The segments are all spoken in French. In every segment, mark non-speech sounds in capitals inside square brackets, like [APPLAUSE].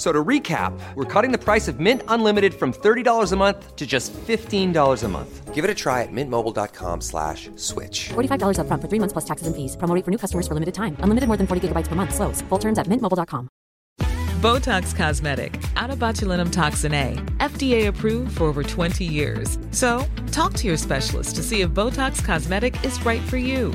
F- So to recap, we're cutting the price of Mint Unlimited from $30 a month to just $15 a month. Give it a try at mintmobile.com slash switch. $45 upfront for three months plus taxes and fees. Promo rate for new customers for limited time. Unlimited more than 40 gigabytes per month. Slows. Full terms at mintmobile.com. Botox Cosmetic, out of botulinum toxin A, FDA approved for over 20 years. So, talk to your specialist to see if Botox Cosmetic is right for you.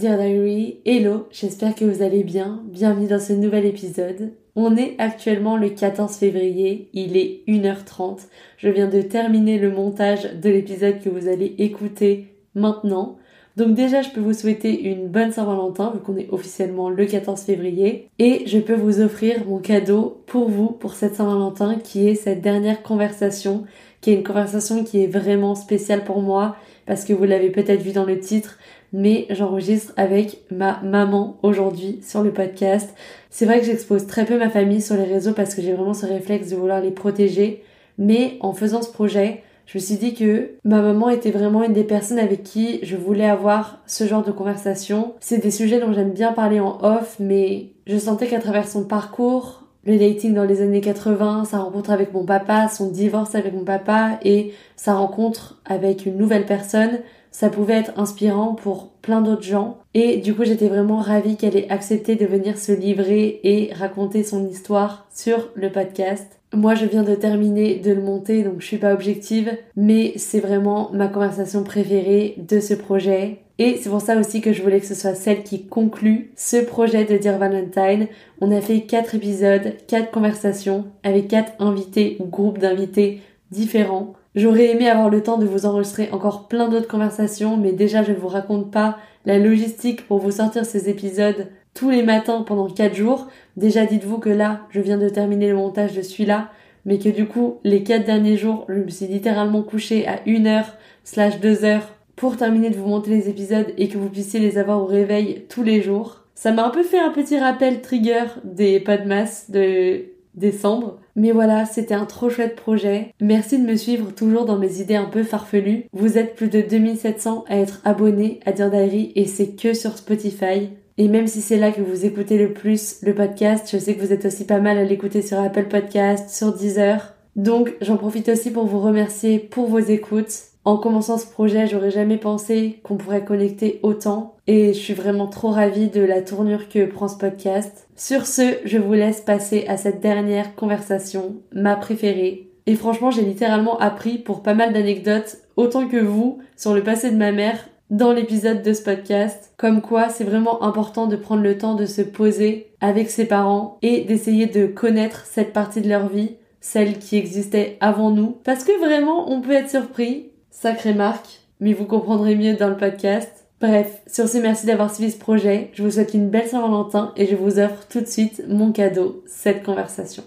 Dear Diary, hello, j'espère que vous allez bien. Bienvenue dans ce nouvel épisode. On est actuellement le 14 février, il est 1h30. Je viens de terminer le montage de l'épisode que vous allez écouter maintenant. Donc déjà, je peux vous souhaiter une bonne Saint-Valentin, vu qu'on est officiellement le 14 février. Et je peux vous offrir mon cadeau pour vous, pour cette Saint-Valentin, qui est cette dernière conversation, qui est une conversation qui est vraiment spéciale pour moi, parce que vous l'avez peut-être vu dans le titre, mais j'enregistre avec ma maman aujourd'hui sur le podcast. C'est vrai que j'expose très peu ma famille sur les réseaux parce que j'ai vraiment ce réflexe de vouloir les protéger, mais en faisant ce projet, je me suis dit que ma maman était vraiment une des personnes avec qui je voulais avoir ce genre de conversation. C'est des sujets dont j'aime bien parler en off, mais je sentais qu'à travers son parcours, le dating dans les années 80, sa rencontre avec mon papa, son divorce avec mon papa et sa rencontre avec une nouvelle personne, ça pouvait être inspirant pour plein d'autres gens. Et du coup, j'étais vraiment ravie qu'elle ait accepté de venir se livrer et raconter son histoire sur le podcast. Moi, je viens de terminer de le monter, donc je suis pas objective, mais c'est vraiment ma conversation préférée de ce projet. Et c'est pour ça aussi que je voulais que ce soit celle qui conclut ce projet de Dear Valentine. On a fait quatre épisodes, quatre conversations avec quatre invités ou groupes d'invités différents. J'aurais aimé avoir le temps de vous enregistrer encore plein d'autres conversations, mais déjà je ne vous raconte pas la logistique pour vous sortir ces épisodes tous les matins pendant 4 jours. Déjà dites-vous que là, je viens de terminer le montage de celui-là, mais que du coup, les 4 derniers jours, je me suis littéralement couchée à 1 heure slash 2 heures pour terminer de vous monter les épisodes et que vous puissiez les avoir au réveil tous les jours. Ça m'a un peu fait un petit rappel trigger des Podmas de décembre. Mais voilà, c'était un trop chouette projet. Merci de me suivre toujours dans mes idées un peu farfelues. Vous êtes plus de 2700 à être abonnés à Dear Diary et c'est que sur Spotify. Et même si c'est là que vous écoutez le plus le podcast, je sais que vous êtes aussi pas mal à l'écouter sur Apple Podcast, sur Deezer. Donc j'en profite aussi pour vous remercier pour vos écoutes. En commençant ce projet, j'aurais jamais pensé qu'on pourrait connecter autant et je suis vraiment trop ravie de la tournure que prend ce podcast. Sur ce, je vous laisse passer à cette dernière conversation, ma préférée. Et franchement, j'ai littéralement appris pour pas mal d'anecdotes, autant que vous, sur le passé de ma mère dans l'épisode de ce podcast. Comme quoi, c'est vraiment important de prendre le temps de se poser avec ses parents et d'essayer de connaître cette partie de leur vie, celle qui existait avant nous. Parce que vraiment, on peut être surpris Sacrée marque, mais vous comprendrez mieux dans le podcast. Bref, sur ce, merci d'avoir suivi ce projet. Je vous souhaite une belle Saint-Valentin et je vous offre tout de suite mon cadeau, cette conversation.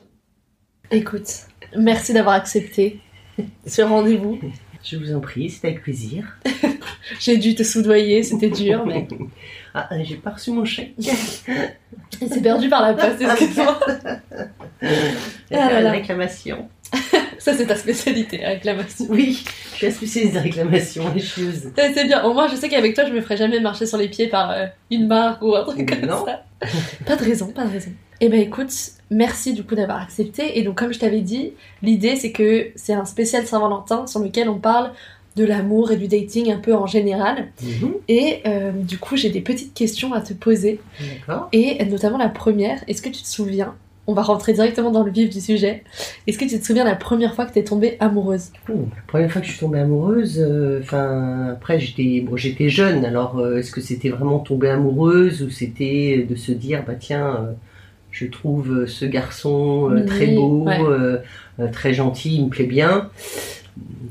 Écoute, merci d'avoir accepté [LAUGHS] ce rendez-vous. Je vous en prie, c'est avec plaisir. [LAUGHS] J'ai dû te soudoyer, c'était dur, mais [LAUGHS] Ah, j'ai pas reçu mon chèque. il s'est perdu par la poste, excuse-moi. Ah là. réclamation. [LAUGHS] Ça, c'est ta spécialité, la réclamation. Oui, je suis la spécialiste des réclamations lécheuses. Ouais, C'est bien. Au moins, je sais qu'avec toi, je me ferai jamais marcher sur les pieds par euh, une marque ou un truc comme Non. ça. [LAUGHS] Pas de raison, pas de raison. Eh ben écoute, merci du coup d'avoir accepté. Et donc, comme je t'avais dit, l'idée c'est que c'est un spécial Saint-Valentin sur lequel on parle de l'amour et du dating un peu en général. Mhm, Et euh, du coup, j'ai des petites questions à te poser. D'accord. Et notamment la première, est-ce que tu te souviens On va rentrer directement dans le vif du sujet. Est-ce que tu te souviens la première fois que t'es tombée amoureuse? La première fois que je suis tombée amoureuse, euh, enfin après j'étais bon, j'étais jeune, alors euh, est-ce que c'était vraiment tomber amoureuse ou c'était de se dire bah tiens euh, je trouve euh, ce garçon euh, très beau, ouais. euh, euh, très gentil, il me plaît bien.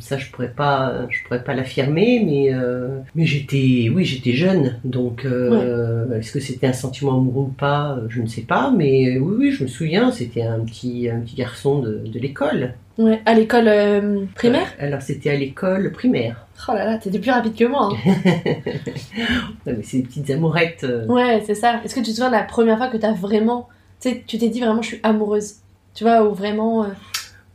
Ça, je pourrais pas, je pourrais pas l'affirmer, mais euh, mais j'étais, oui, j'étais jeune, donc euh, est-ce que c'était un sentiment amoureux ou pas, euh, je ne sais pas, mais oui, oui, je me souviens, c'était un petit, un petit garçon de, de l'école. Ouais, à l'école euh, primaire? Alors c'était à l'école primaire. Oh là là, t'étais plus rapide que moi. hein. [LAUGHS] Mais c'est des petites amourettes. ouais, c'est ça. Est-ce que tu te souviens de la première fois que t'as vraiment. Tu t'es dit vraiment, je suis amoureuse? Tu vois, ou vraiment.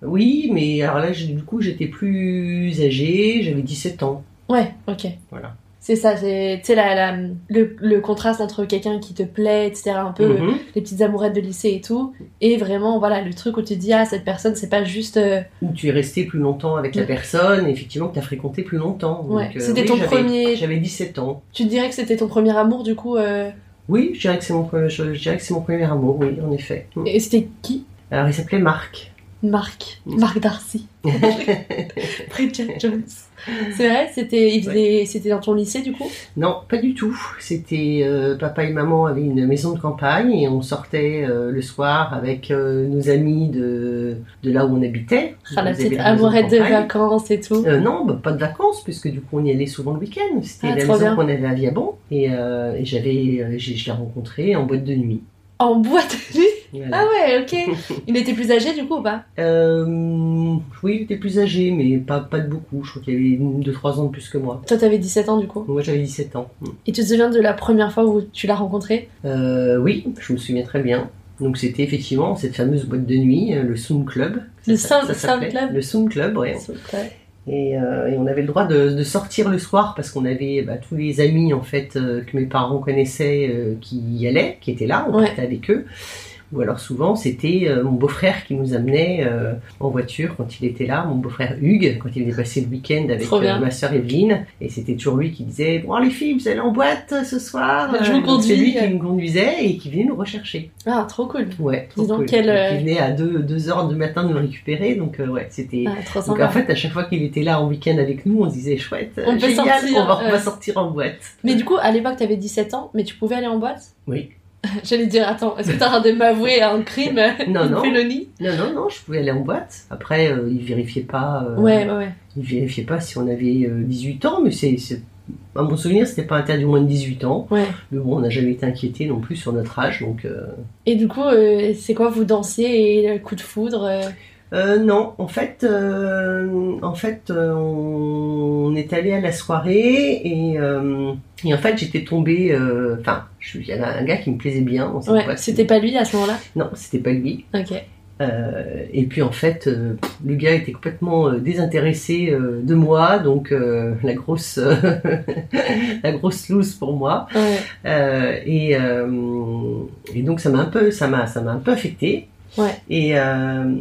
Oui, mais alors là, du coup, j'étais plus âgée, j'avais 17 ans. Ouais, ok. Voilà. C'est ça, c'est tu sais, la, la- le, le contraste entre quelqu'un qui te plaît, etc., un peu Mhm. les petites amourettes de lycée et tout, et vraiment, voilà, le truc où tu te dis, ah, cette personne, c'est pas juste. euh, Où tu es resté plus longtemps avec la Ouais. personne, et effectivement, que tu as fréquenté plus longtemps. Ouais. Euh, C'était oui, ton premier- J'avais 17 ans. Tu te dirais que c'était ton premier amour, du coup, euh, Oui, je dirais que c'est mon, mon premier amour, oui, en effet. Mm. et c'était qui? Alors, il s'appelait Marc. Marc. Marc Darcy. [LAUGHS] Bridget Jones. C'est vrai, c'était c'était dans ton lycée, du coup? Non, pas du tout. C'était euh, papa et maman avaient une maison de campagne et on sortait euh, le soir avec euh, nos amis de, de là où on habitait. Ah, la petite amourette de vacances et tout. Non, bah, pas de vacances, puisque du coup on y allait souvent le week-end. C'était Ah, la maison qu'on avait à Viabon. Et, et j'avais, je l'ai rencontré en boîte de nuit. En boîte de nuit Voilà. Ah ouais, ok. Il était plus âgé, du coup, ou pas Euh, oui, il était plus âgé, mais pas, pas de beaucoup. Je crois qu'il avait 2-3 ans de plus que moi. Toi, t'avais 17 ans, du coup. Moi j'avais 17 ans. Et tu te souviens de la première fois où tu l'as rencontré Euh, oui, je me souviens très bien. Donc c'était effectivement cette fameuse boîte de nuit, euh, le Sound Club. Le Ça- Sound- ça s'appelait. Sound Club Le Sound Club, ouais. Ouais. Et, euh, et on avait le droit de, de sortir le soir parce qu'on avait bah, tous les amis en fait euh, que mes parents connaissaient euh, qui y allaient, qui étaient là, on Ouais. partait avec eux. Ou alors souvent c'était euh, mon beau-frère qui nous amenait euh, en voiture quand il était là, mon beau-frère Hugues, quand il venait passer le week-end avec euh, ma sœur Evelyne. Et c'était toujours lui qui disait Bon les filles, vous allez en boîte euh, ce soir Je vous Euh, donc C'est conduis. lui qui me conduisait et qui venait nous rechercher. Ah, trop cool. Ouais, trop cool. quel, Donc, euh, Il venait à 2 deux, heures du matin nous récupérer, donc euh, ouais, c'était... Ah, trop Donc en fait, à chaque fois qu'il était là en week-end avec nous, on se disait chouette, euh, On génial, sortir, on, va, on va euh. sortir en boîte. Mais du coup, à l'époque, t'avais 17 ans, mais tu pouvais aller en boîte? Oui. [LAUGHS] J'allais dire, attends, est-ce que t'as en train de m'avouer un crime Non, une non. félonie Non, non, non, je pouvais aller en boîte. Après, euh, ils vérifiaient pas. euh, Ouais, ouais. Ils vérifiaient pas si on avait euh, 18 ans, mais c'est, à mon souvenir, c'était pas interdit au moins de 18 ans. Ouais. Mais bon, on n'a jamais été inquiété non plus sur notre âge, donc. euh, Et du coup, euh, c'est quoi, vous dansiez et le coup de foudre euh, non, en fait, euh, en fait, euh, on, est allé à la soirée et, et en fait, j'étais tombée. Enfin, il y avait un gars qui me plaisait bien. Ouais, c'était pas lui à ce moment-là? Non, c'était pas lui. Ok. Et puis en fait, le gars était complètement désintéressé de moi, donc la grosse, [LAUGHS] la grosse loose pour moi. Ouais. Et, et donc ça m'a un peu, ça m'a, ça m'a un peu affecté. Ouais. Et, euh,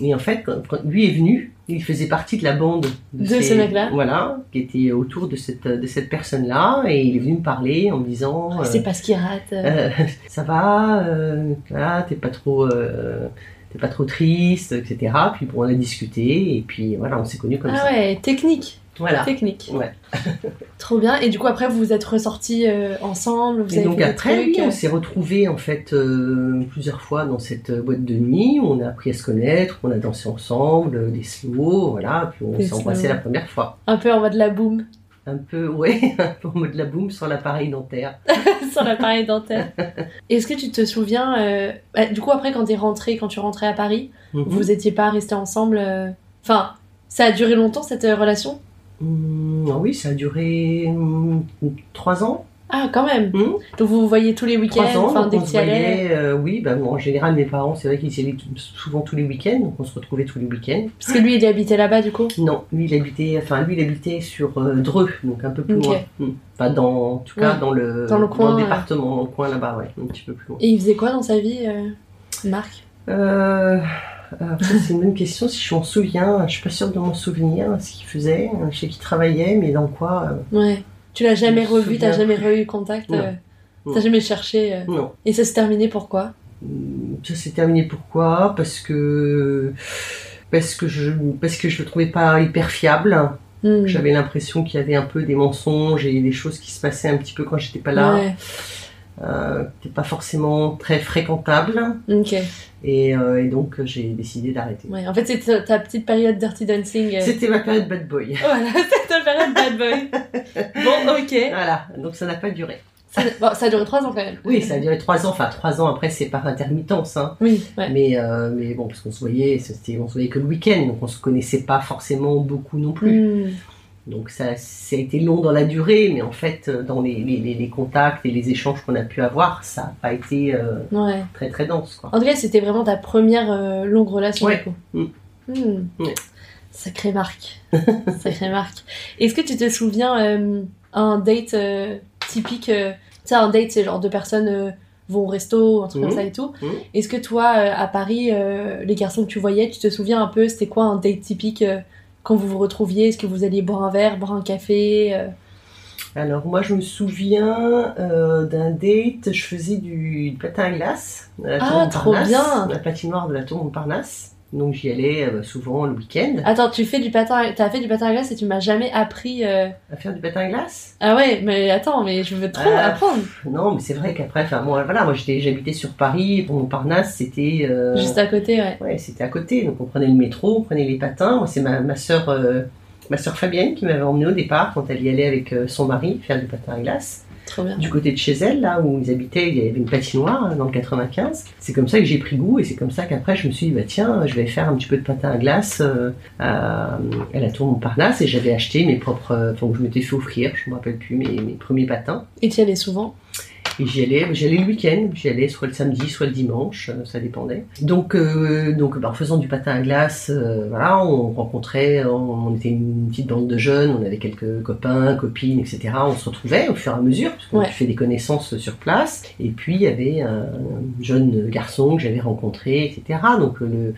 et en fait, quand, quand lui est venu, il faisait partie de la bande De ce mec-là Voilà, qui était autour de cette, de cette personne-là, et il est venu me parler en me disant. euh, C'est pas ce qui rate. euh. euh, [LAUGHS] ça va, euh, t'es pas trop, euh, t'es pas trop triste, etc. Puis bon, on a discuté et puis voilà, on s'est connus comme ah ça. ouais, technique. Voilà. Technique. Ouais. [LAUGHS] Trop bien. Et du coup, après, vous vous êtes ressortis euh, ensemble, vous Et avez donc fait des après, trucs. oui, euh, on s'est retrouvés en fait euh, plusieurs fois dans cette boîte de nuit. On a appris à se connaître, on a dansé ensemble, des slow, voilà. Puis on s'est embrassé slow. la première fois. Un peu en mode la boum Un peu, ouais, [LAUGHS] un peu en mode la boum sur l'appareil dentaire. [LAUGHS] sur l'appareil dentaire. Est-ce que tu te souviens, euh, bah, du coup, après, quand t'es rentré, quand tu rentrais à Paris, Mhm. vous étiez pas restés ensemble Enfin, ça a duré longtemps cette relation? Ah oui, ça a duré hum, trois ans. Ah, quand même. Hum. Donc vous vous voyez tous les week-ends, Trois ans, enfin dès on que voyait, euh, oui, bah, bon, en général, mes parents, c'est vrai qu'ils y allaient souvent tous les week-ends, donc on se retrouvait tous les week-ends. Parce que lui, il habitait là-bas, du coup? Non, lui, il habitait, enfin, lui, il habitait sur euh, Dreux, donc un peu plus loin. Pas dans, en tout cas, Ouais. dans le, Dans le coin, département, dans le coin là-bas, ouais, un petit peu plus loin. Et il faisait quoi dans sa vie, euh, Marc? Euh, c'est une bonne question, si je m'en souviens, je suis pas sûre de m'en souvenir, ce qu'il faisait, je sais qu'il travaillait, mais dans quoi, euh, Ouais. Tu l'as jamais revu, t'as jamais eu contact, euh, t'as jamais cherché. euh. non. Et ça s'est terminé pourquoi Hum, Ça s'est terminé pourquoi Parce que parce que je parce que je le trouvais pas hyper fiable. Hmm. J'avais l'impression qu'il y avait un peu des mensonges et des choses qui se passaient un petit peu quand j'étais pas là. Ouais. Euh, qui n'était pas forcément très fréquentable. Ok. Et, euh, et donc, j'ai décidé d'arrêter. Ouais. En fait, c'est ta, ta petite période Dirty Dancing. euh. C'était ma période bad boy. [LAUGHS] Voilà, c'est ta période bad boy. [LAUGHS] bon, ok. Voilà, donc ça n'a pas duré. Ça, bon, ça a duré trois ans quand même. Oui, ça a duré trois ans. Enfin, trois ans après, c'est par intermittence. Hein. Oui, ouais. Mais, euh, mais bon, parce qu'on se voyait, c'était, on se voyait que le week-end, donc on se connaissait pas forcément beaucoup non plus. Hmm. Donc ça, ça a été long dans la durée, mais en fait, euh, dans les, les, les- les contacts et les échanges qu'on a pu avoir, ça n'a pas été euh, Ouais. très très dense. Quoi. En tout cas, c'était vraiment ta première euh, longue relation Ouais. Mm. Hmm. Ouais. Sacrée marque. [LAUGHS] Sacrée marque. Est-ce que tu te souviens euh, un date typique Tu sais, un date, c'est genre deux personnes vont au resto, un truc comme ça et tout. Mhm. Est-ce que toi, à Paris, les garçons que tu voyais, tu te souviens un peu, c'était quoi un date typique quand vous vous retrouviez Est-ce que vous alliez boire un verre, boire un café euh? Alors moi, je me souviens euh, d'un date, je faisais du, du patin à glace. à la Ah, Tour trop Montparnasse, bien. La patinoire de la Tour Montparnasse. Donc j'y allais euh, souvent le week-end. Attends, tu fais du patin, à- t'as fait du patin à glace et tu m'as jamais appris. euh, À faire du patin à glace? Ah ouais, mais attends, mais je veux trop Ah. apprendre. Non, mais c'est vrai qu'après, enfin moi, voilà, moi j'étais, j'habitais sur Paris, pour Montparnasse, c'était... euh, Juste à côté, ouais. Ouais, c'était à côté, donc on prenait le métro, on prenait les patins. Moi, c'est ma, ma soeur, ma sœur Fabienne qui m'avait emmené au départ quand elle y allait avec son mari faire du patin à glace. Du côté de chez elle, là où ils habitaient, il y avait une patinoire hein, dans le 95. C'est comme ça que j'ai pris goût et c'est comme ça qu'après je me suis dit, bah tiens, je vais faire un petit peu de patin à glace euh, à, à la Tour Montparnasse et j'avais acheté mes propres, euh, enfin, je m'étais fait offrir, je me rappelle plus, mes, mes premiers patins. Et tu y allais souvent? Et j'y allais, j'y allais le week-end, j'y allais soit le samedi, soit le dimanche, euh, ça dépendait. Donc, euh, donc bah, en faisant du patin à glace, euh, voilà, on rencontrait, on, on était une petite bande de jeunes, on avait quelques copains, copines, etc. On se retrouvait au fur et à mesure, parce qu'on Ouais. fait des connaissances sur place. Et puis il y avait un jeune garçon que j'avais rencontré, etc. Donc le,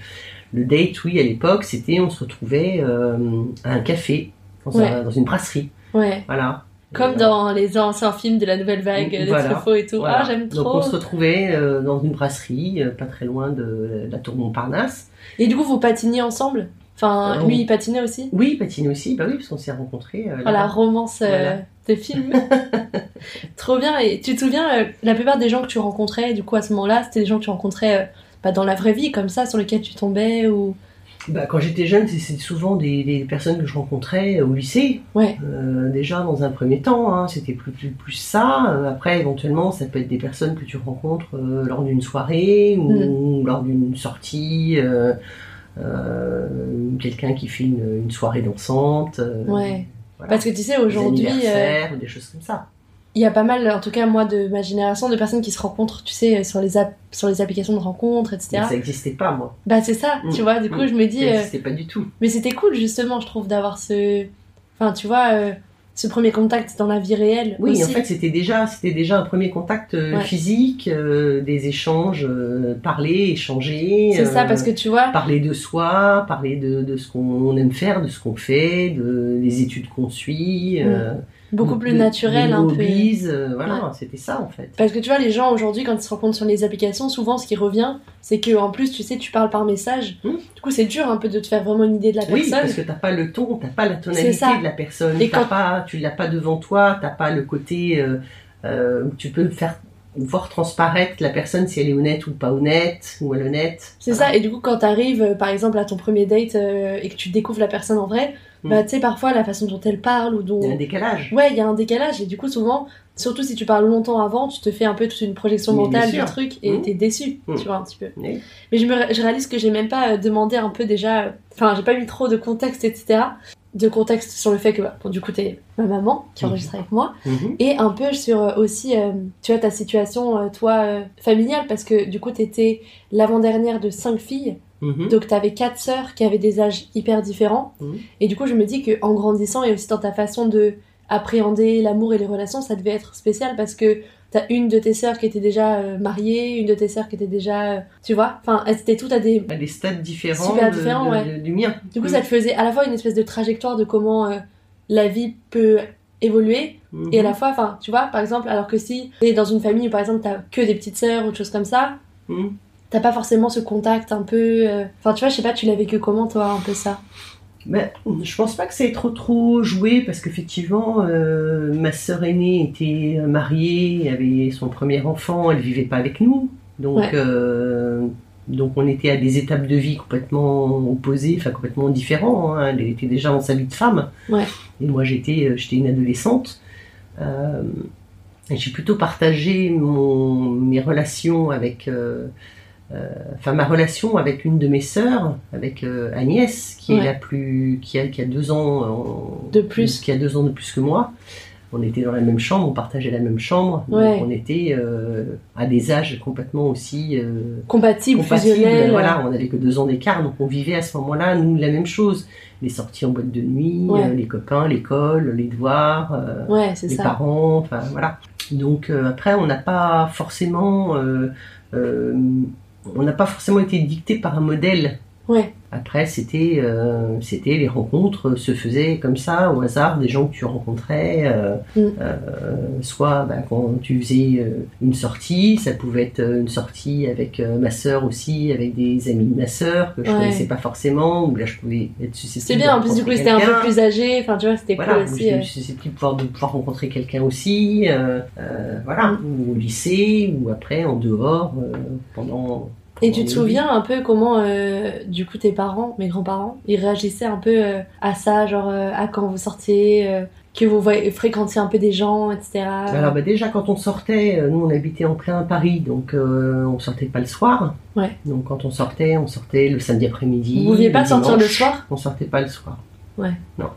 le date, oui, à l'époque, c'était on se retrouvait euh, à un café, dans, Ouais. un- dans une brasserie, Ouais. voilà. Comme dans les anciens films de la nouvelle vague, des Voilà. Truffaut et tout. Voilà. Ah, j'aime Donc trop. on se retrouvait euh, dans une brasserie, euh, pas très loin de la tour Montparnasse. Et du coup, vous patiniez ensemble? Enfin, Euh, lui, il patinait aussi? Oui, patiner aussi, bah oui, parce qu'on s'est rencontrés. euh, Oh, la romance euh, Voilà. de film. [LAUGHS] Trop bien. Et tu te souviens, euh, la plupart des gens que tu rencontrais, du coup, à ce moment-là, c'était des gens que tu rencontrais euh, bah, dans la vraie vie, comme ça, sur lesquels tu tombais ou... Bah, quand j'étais jeune, c'est- c'est souvent des, des personnes que je rencontrais au lycée. Ouais. Euh, déjà dans un premier temps, hein, c'était plus, plus, plus ça. Euh, après, éventuellement, ça peut être des personnes que tu rencontres euh, lors d'une soirée ou lors d'une sortie. quelqu'un qui fait une, une soirée dansante. Ouais. voilà. Parce que tu sais, Des aujourd'hui, anniversaires ou des choses comme ça. Il y a pas mal, en tout cas, moi, de ma génération, de personnes qui se rencontrent, tu sais, sur les, sur les applications de rencontres, etc. Mais ça n'existait pas, moi. Bah, c'est ça, Mm. tu vois. Du coup, Mm. je me dis... Ça euh, n'existait pas du tout. Mais c'était cool justement, je trouve, d'avoir ce, enfin, tu vois, euh, ce premier contact dans la vie réelle. Oui, aussi. en fait, c'était déjà, c'était déjà un premier contact euh, Ouais. physique, euh, des échanges, euh, parler, échanger. c'est ça euh, parce que tu vois, Parler de soi, parler de, de ce qu'on aime faire, de ce qu'on fait, de, des études qu'on suit. euh, beaucoup plus de- naturel un peu. euh, voilà, c'était ça en fait. Parce que tu vois, les gens aujourd'hui, quand ils se rencontrent sur les applications, souvent ce qui revient, c'est que en plus, tu sais, tu parles par message. Mm. Du coup, c'est dur un peu de te faire vraiment une idée de la Oui, personne. parce que t'as pas le ton, t'as pas la tonalité de la personne, Et t'as quand- pas, tu l'as pas devant toi, t'as pas le côté euh, euh, où tu peux faire voir transparaître la personne si elle est honnête ou pas honnête ou malhonnête. C'est ça, et du coup, quand t'arrives, euh, par exemple, à ton premier date euh, et que tu découvres la personne en vrai, Mm. bah, tu sais, parfois, la façon dont elle parle ou dont. Il y a un décalage. Ouais, il y a un décalage, et du coup, souvent, surtout si tu parles longtemps avant, tu te fais un peu toute une projection Mais mentale du truc et Mm. t'es déçu, Mm. tu vois, un petit peu. Mais je, me, je réalise que j'ai même pas euh, demandé un peu déjà. Enfin, j'ai pas mis trop de contexte, etc. De contexte sur le fait que, bah, bon, du coup, t'es ma maman qui Mhm. enregistre avec moi. Mhm. Et un peu sur euh, aussi, euh, tu vois, ta situation, euh, toi, familiale, parce que du coup, t'étais l'avant-dernière de cinq filles. Mhm. Donc, t'avais quatre sœurs qui avaient des âges hyper différents. Mhm. Et du coup, je me dis que en grandissant et aussi dans ta façon de appréhender l'amour et les relations, ça devait être spécial parce que t'as une de tes sœurs qui était déjà euh, mariée, une de tes sœurs qui était déjà, euh, tu vois, enfin, elles étaient toutes à des. À des stades différents, Super différents, de- ouais. de- du mien. Du coup, Mhm. ça te faisait à la fois une espèce de trajectoire de comment euh, la vie peut évoluer Mhm. et à la fois, enfin, tu vois, par exemple, alors que si t'es dans une famille où par exemple t'as que des petites sœurs ou des choses comme ça, Mhm. t'as pas forcément ce contact un peu. euh, Enfin, tu vois, je sais pas, tu l'as vécu comment toi, un peu ça? Ben, je pense pas que ça ait trop trop joué parce qu'effectivement, euh, ma sœur aînée était mariée, avait son premier enfant, elle vivait pas avec nous, donc Ouais. euh, donc on était à des étapes de vie complètement opposées, enfin complètement différents. hein. Elle était déjà dans sa vie de femme, Ouais. et moi j'étais euh, j'étais une adolescente. Euh, j'ai plutôt partagé mon, mes relations avec euh, euh, enfin ma relation avec une de mes sœurs, avec euh, Agnès, qui Ouais. est la plus, qui a, qui a deux ans euh, De plus. qui a deux ans de plus que moi. On était dans la même chambre, on partageait la même chambre, Ouais. donc on était euh, à des âges complètement aussi euh, Compatible, compatibles. fusionnel. Voilà, on avait que deux ans d'écart, donc on vivait à ce moment-là nous la même chose. Les sorties en boîte de nuit, Ouais. euh, les copains, l'école, les devoirs. euh, les ça. parents, enfin voilà. Donc euh, après, on n'a pas forcément, euh, euh, on n'a pas forcément été dicté par un modèle. Ouais. Après, c'était, euh, c'était les rencontres se faisaient comme ça au hasard des gens que tu rencontrais. euh, Mm. euh, soit bah, quand tu faisais euh, une sortie, ça pouvait être euh, une sortie avec euh, ma sœur aussi, avec des amis de ma sœur que je Ouais. connaissais pas forcément. Ou là, je pouvais être susceptible. C'est bien, en plus du coup c'était un peu plus âgé, enfin tu vois, c'était Voilà, cool aussi. j'étais susceptible de pouvoir, de pouvoir rencontrer quelqu'un aussi, voilà, Mm. ou au lycée, ou après en dehors, euh, pendant... Et tu te souviens un peu comment, euh, du coup, tes parents, mes grands-parents, ils réagissaient un peu euh, à ça, genre euh, à quand vous sortiez, que vous fréquentiez un peu des gens, etc. Alors bah, déjà quand on sortait, nous on habitait en plein Paris, donc on sortait pas le soir. Ouais. Donc quand on sortait, on sortait le samedi après-midi. vous pouviez pas sortir le soir? On sortait pas le soir. Ouais. Non,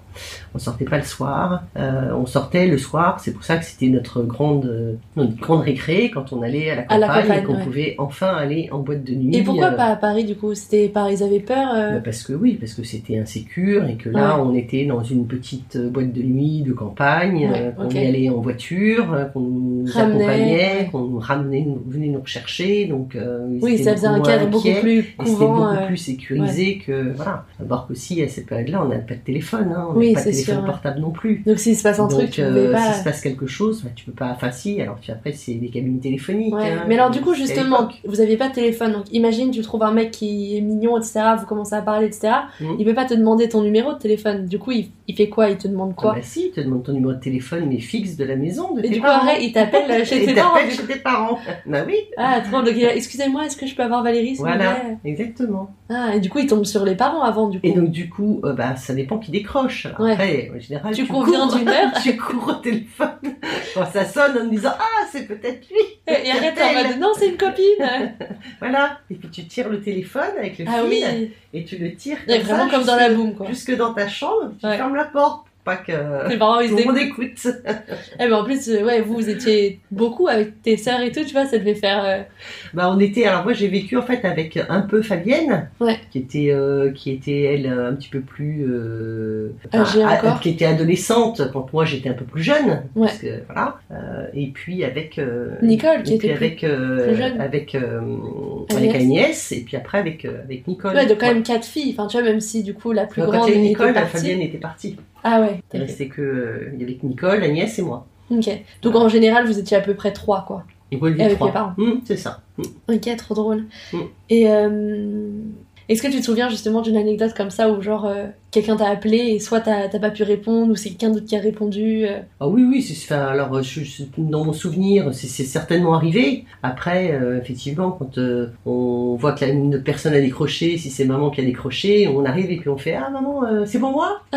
on sortait pas le soir. Euh, on sortait le soir. C'est pour ça que c'était notre grande, euh, notre grande récré quand on allait à la À la campagne, et qu'on ouais. pouvait enfin aller en boîte de nuit. Et pourquoi euh, pas à Paris du coup? C'était par ils avaient peur euh, bah, parce que oui, parce que c'était insécure et que là, Ouais. on était dans une petite boîte de nuit de campagne, Ouais, qu'on y allait en voiture, qu'on nous Ramenait, accompagnait, qu'on nous ramenait, venait nous rechercher. Donc, Oui, ça faisait un cadre beaucoup plus Et c'était couvent. beaucoup plus sécurisé que voilà. Alors qu'aussi à cette période-là, on n'avait pas de téléphone, hein, on Oui, pas de téléphone sûr, portable non plus. Donc s'il se passe un Donc, truc, tu euh, pas. s'il se passe quelque chose, bah, tu peux pas. Enfin, si. Alors, tu après, c'est des cabines téléphoniques. Ouais. hein, Mais alors du coup justement, vous aviez pas de téléphone, donc imagine tu trouves un mec qui est mignon, etc. Vous commencez à parler, etc. Mhm. Il peut pas te demander ton numéro de téléphone. Du coup, il, il fait quoi? Il te demande Ah quoi bah si, il te demande ton numéro de téléphone, mais fixe de la maison. De Et tes du coup, parents. après, il t'appelle euh, chez [LAUGHS] Et tes parents. chez tes parents. bah oui. Ah, trop. Donc, excusez-moi, est-ce que je peux avoir Valérie Voilà, exactement. Ah, et du coup, il tombe sur les parents avant, du coup. Et donc du coup, euh, bah ça dépend qui décroche. Alors, Ouais. Après, en général, Tu conviens cours- d'une heure [LAUGHS] tu cours au téléphone quand ça sonne en me disant ah c'est peut-être lui. Et arrête en mode non, c'est une copine. [LAUGHS] Voilà. Et puis tu tires le téléphone avec le ah fil oui. et tu le tires comme vraiment ça comme dans la boum, quoi. Jusque dans ta chambre, tu Ouais. fermes la porte, pas que parents, ils tout le monde écoute. [LAUGHS] Eh ben en plus, euh, ouais, vous, vous étiez beaucoup avec tes sœurs et tout, tu vois, ça devait faire. euh, Bah on était alors moi j'ai vécu en fait avec un peu Fabienne Ouais. qui était euh, qui était elle un petit peu plus euh, a- encore. qui était adolescente quand moi j'étais un peu plus jeune Ouais. parce que voilà Euh, et puis avec euh, Nicole, qui était plus- avec euh, plus jeune. avec euh, Agnès. avec Agnès et puis après avec euh, avec Nicole Ouais, donc quand même quatre filles. Enfin, tu vois, même si du coup la plus Donc, grande quand avait était Nicole partie. Fabienne était partie Ah ouais. il restait que euh, il y avait que Nicole Agnès et moi Ok. Donc en général, vous étiez à peu près trois, quoi. et avec trois les parents. Hum, c'est ça Hum. Ok, trop drôle. Mm. Et euh, est-ce que tu te souviens justement d'une anecdote comme ça où genre euh, quelqu'un t'a appelé et soit t'as pas pu répondre ou c'est quelqu'un d'autre qui a répondu euh, Ah oui, oui, c'est, enfin, alors, je, je- dans mon souvenir, c'est, certainement arrivé. Après, euh, effectivement, quand on voit que la- une personne a décroché, si c'est maman qui a décroché, on arrive et puis on fait Ah maman, c'est pour moi [LAUGHS]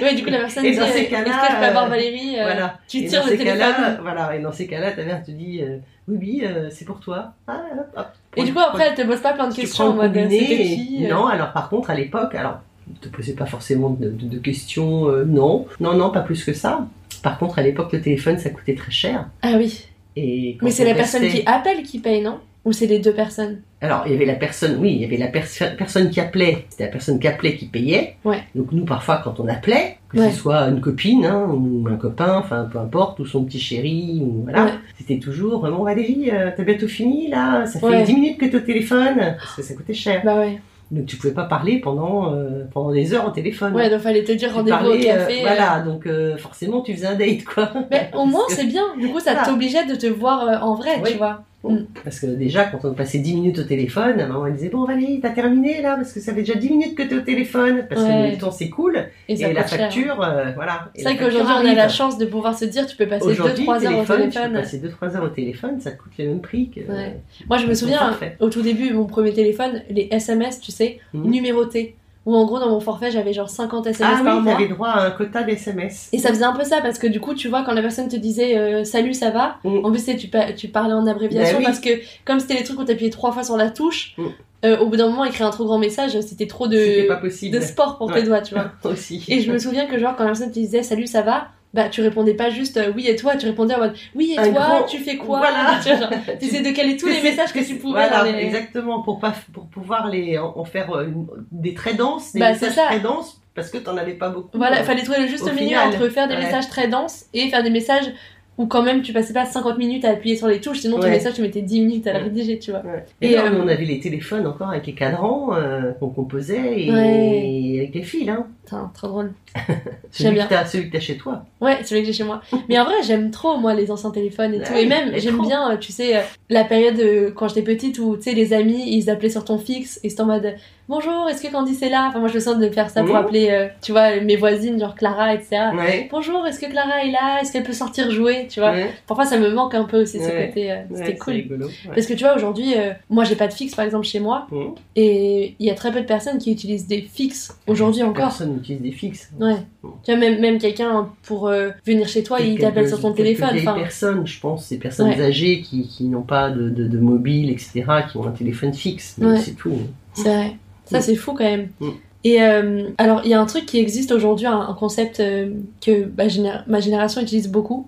Ouais, du coup la personne Et dit est-ce que je peux avoir Valérie Voilà. Tu Et tires le téléphone? voilà. Et dans ces cas-là, ta mère te dit Oui, oui, c'est pour toi. Ah, hop, hop. Et du coup après elle te pose pas plein de tu questions en mode euh, qui euh, Non, alors par contre, à l'époque, alors, ne te posez pas forcément de, de- de questions, euh, non. Non, non, pas plus que ça. Par contre, à l'époque, le téléphone, ça coûtait très cher. Ah oui. Et Mais c'est la personne qui appelle qui paye, non? Ou c'est les deux personnes? Alors, il y avait la personne, oui, il y avait la pers- personne qui appelait, c'était la personne qui appelait qui payait. Ouais. Donc nous, parfois, quand on appelait, que Ouais. ce soit une copine, hein, ou un copain, enfin, peu importe, ou son petit chéri, ou voilà, Ouais. c'était toujours, vraiment, Valérie, euh, t'as bientôt fini, là, ça fait Ouais. 10 minutes que t'es au téléphone, parce que ça coûtait cher. Bah ouais. Donc tu pouvais pas parler pendant, euh, pendant des heures au téléphone. Ouais, donc fallait te dire rendez-vous au euh, café. euh. voilà, donc euh, forcément, tu faisais un date, quoi. Mais au [LAUGHS] moins que- c'est bien. Du coup ça t'obligeait de te voir euh, en vrai, tu vois. Mm. Parce que déjà, quand on passait 10 minutes au téléphone, maman elle disait Bon, Valérie, t'as terminé là Parce que ça fait déjà 10 minutes que t'es au téléphone. Parce Ouais. que le temps c'est cool. Et, Et, la cher. facture, euh, voilà. C'est vrai qu'aujourd'hui, on a la chance de pouvoir se dire, tu peux passer Aujourd'hui, 2-3 heures au téléphone, tu peux téléphone. passer 2-3 heures au téléphone, ça te coûte le même prix que. Ouais. Moi, je me souviens, au tout début, mon premier téléphone, les SMS, tu sais, Mhm. numérotés. Où en gros, dans mon forfait, j'avais genre 50 SMS Ah par oui, mois. droit à un quota d'SMS. Et ça faisait un peu ça, parce que du coup, tu vois, quand la personne te disait euh, salut, ça va, Mm. en plus, tu, tu, pa- tu parlais en abréviation, Bah oui. parce que comme c'était les trucs où t'appuyais trois fois sur la touche, Mm. euh, au bout d'un moment, écrire un trop grand message, c'était trop pas de, possible. de sport pour tes doigts, tu vois. [LAUGHS] Aussi. Et je me souviens que genre quand la personne te disait salut ça va bah tu répondais pas juste euh, oui et toi tu répondais en mode oui et Un toi tu fais quoi? Voilà. [LAUGHS] [LAUGHS] tu t'essaies de caler tous les messages que tu pouvais Voilà, les... exactement, pour, pas, pour pouvoir les, en, en faire euh, des très denses, des Bah, messages très denses, parce que t'en avais pas beaucoup. voilà euh, fallait trouver le juste milieu entre faire des ouais. messages très denses et faire des messages où quand même tu passais pas 50 minutes à appuyer sur les touches sinon ton message tu mettais 10 minutes à le Ouais. rédiger tu vois Ouais. Et, Et, là, euh, on avait les téléphones encore avec les cadrans euh, qu'on composait et, Ouais. avec les fils. Hein. Putain, trop drôle [LAUGHS] Celui, bien. que celui que t'as chez toi. Ouais, celui que j'ai chez moi. Mais en vrai, j'aime trop, moi, les anciens téléphones et tout. Ouais, Et même, j'aime bien, euh, tu sais, euh, la période euh, quand j'étais petite où, tu sais, les amis, ils appelaient sur ton fixe et c'était en mode Bonjour, est-ce que Candice est là? Enfin, moi, je me sens de faire ça pour Mhm. appeler, euh, tu vois, mes voisines, genre Clara, etc. Ouais. Bonjour, est-ce que Clara est là? Est-ce qu'elle peut sortir jouer? Tu vois Ouais. Parfois, ça me manque un peu aussi, ce côté. euh, C'était cool. rigolo. Parce que tu vois, aujourd'hui, moi, j'ai pas de fixe, par exemple, chez moi. Mhm. Et il y a très peu de personnes qui utilisent des fixes aujourd'hui encore. Personne n'utilise des fixes. Ouais. Tu vois, même, même quelqu'un pour euh, venir chez toi, il t'appelle sur ton téléphone. Enfin, personnes, je pense, ces personnes Ouais. âgées qui, qui n'ont pas de, de, de mobile, etc., qui ont un téléphone fixe. Ouais. c'est tout. c'est vrai. Ça, Mm. c'est fou quand même. Mm. Et euh, alors, il y a un truc qui existe aujourd'hui, un, un concept euh, que ma, ma génération utilise beaucoup.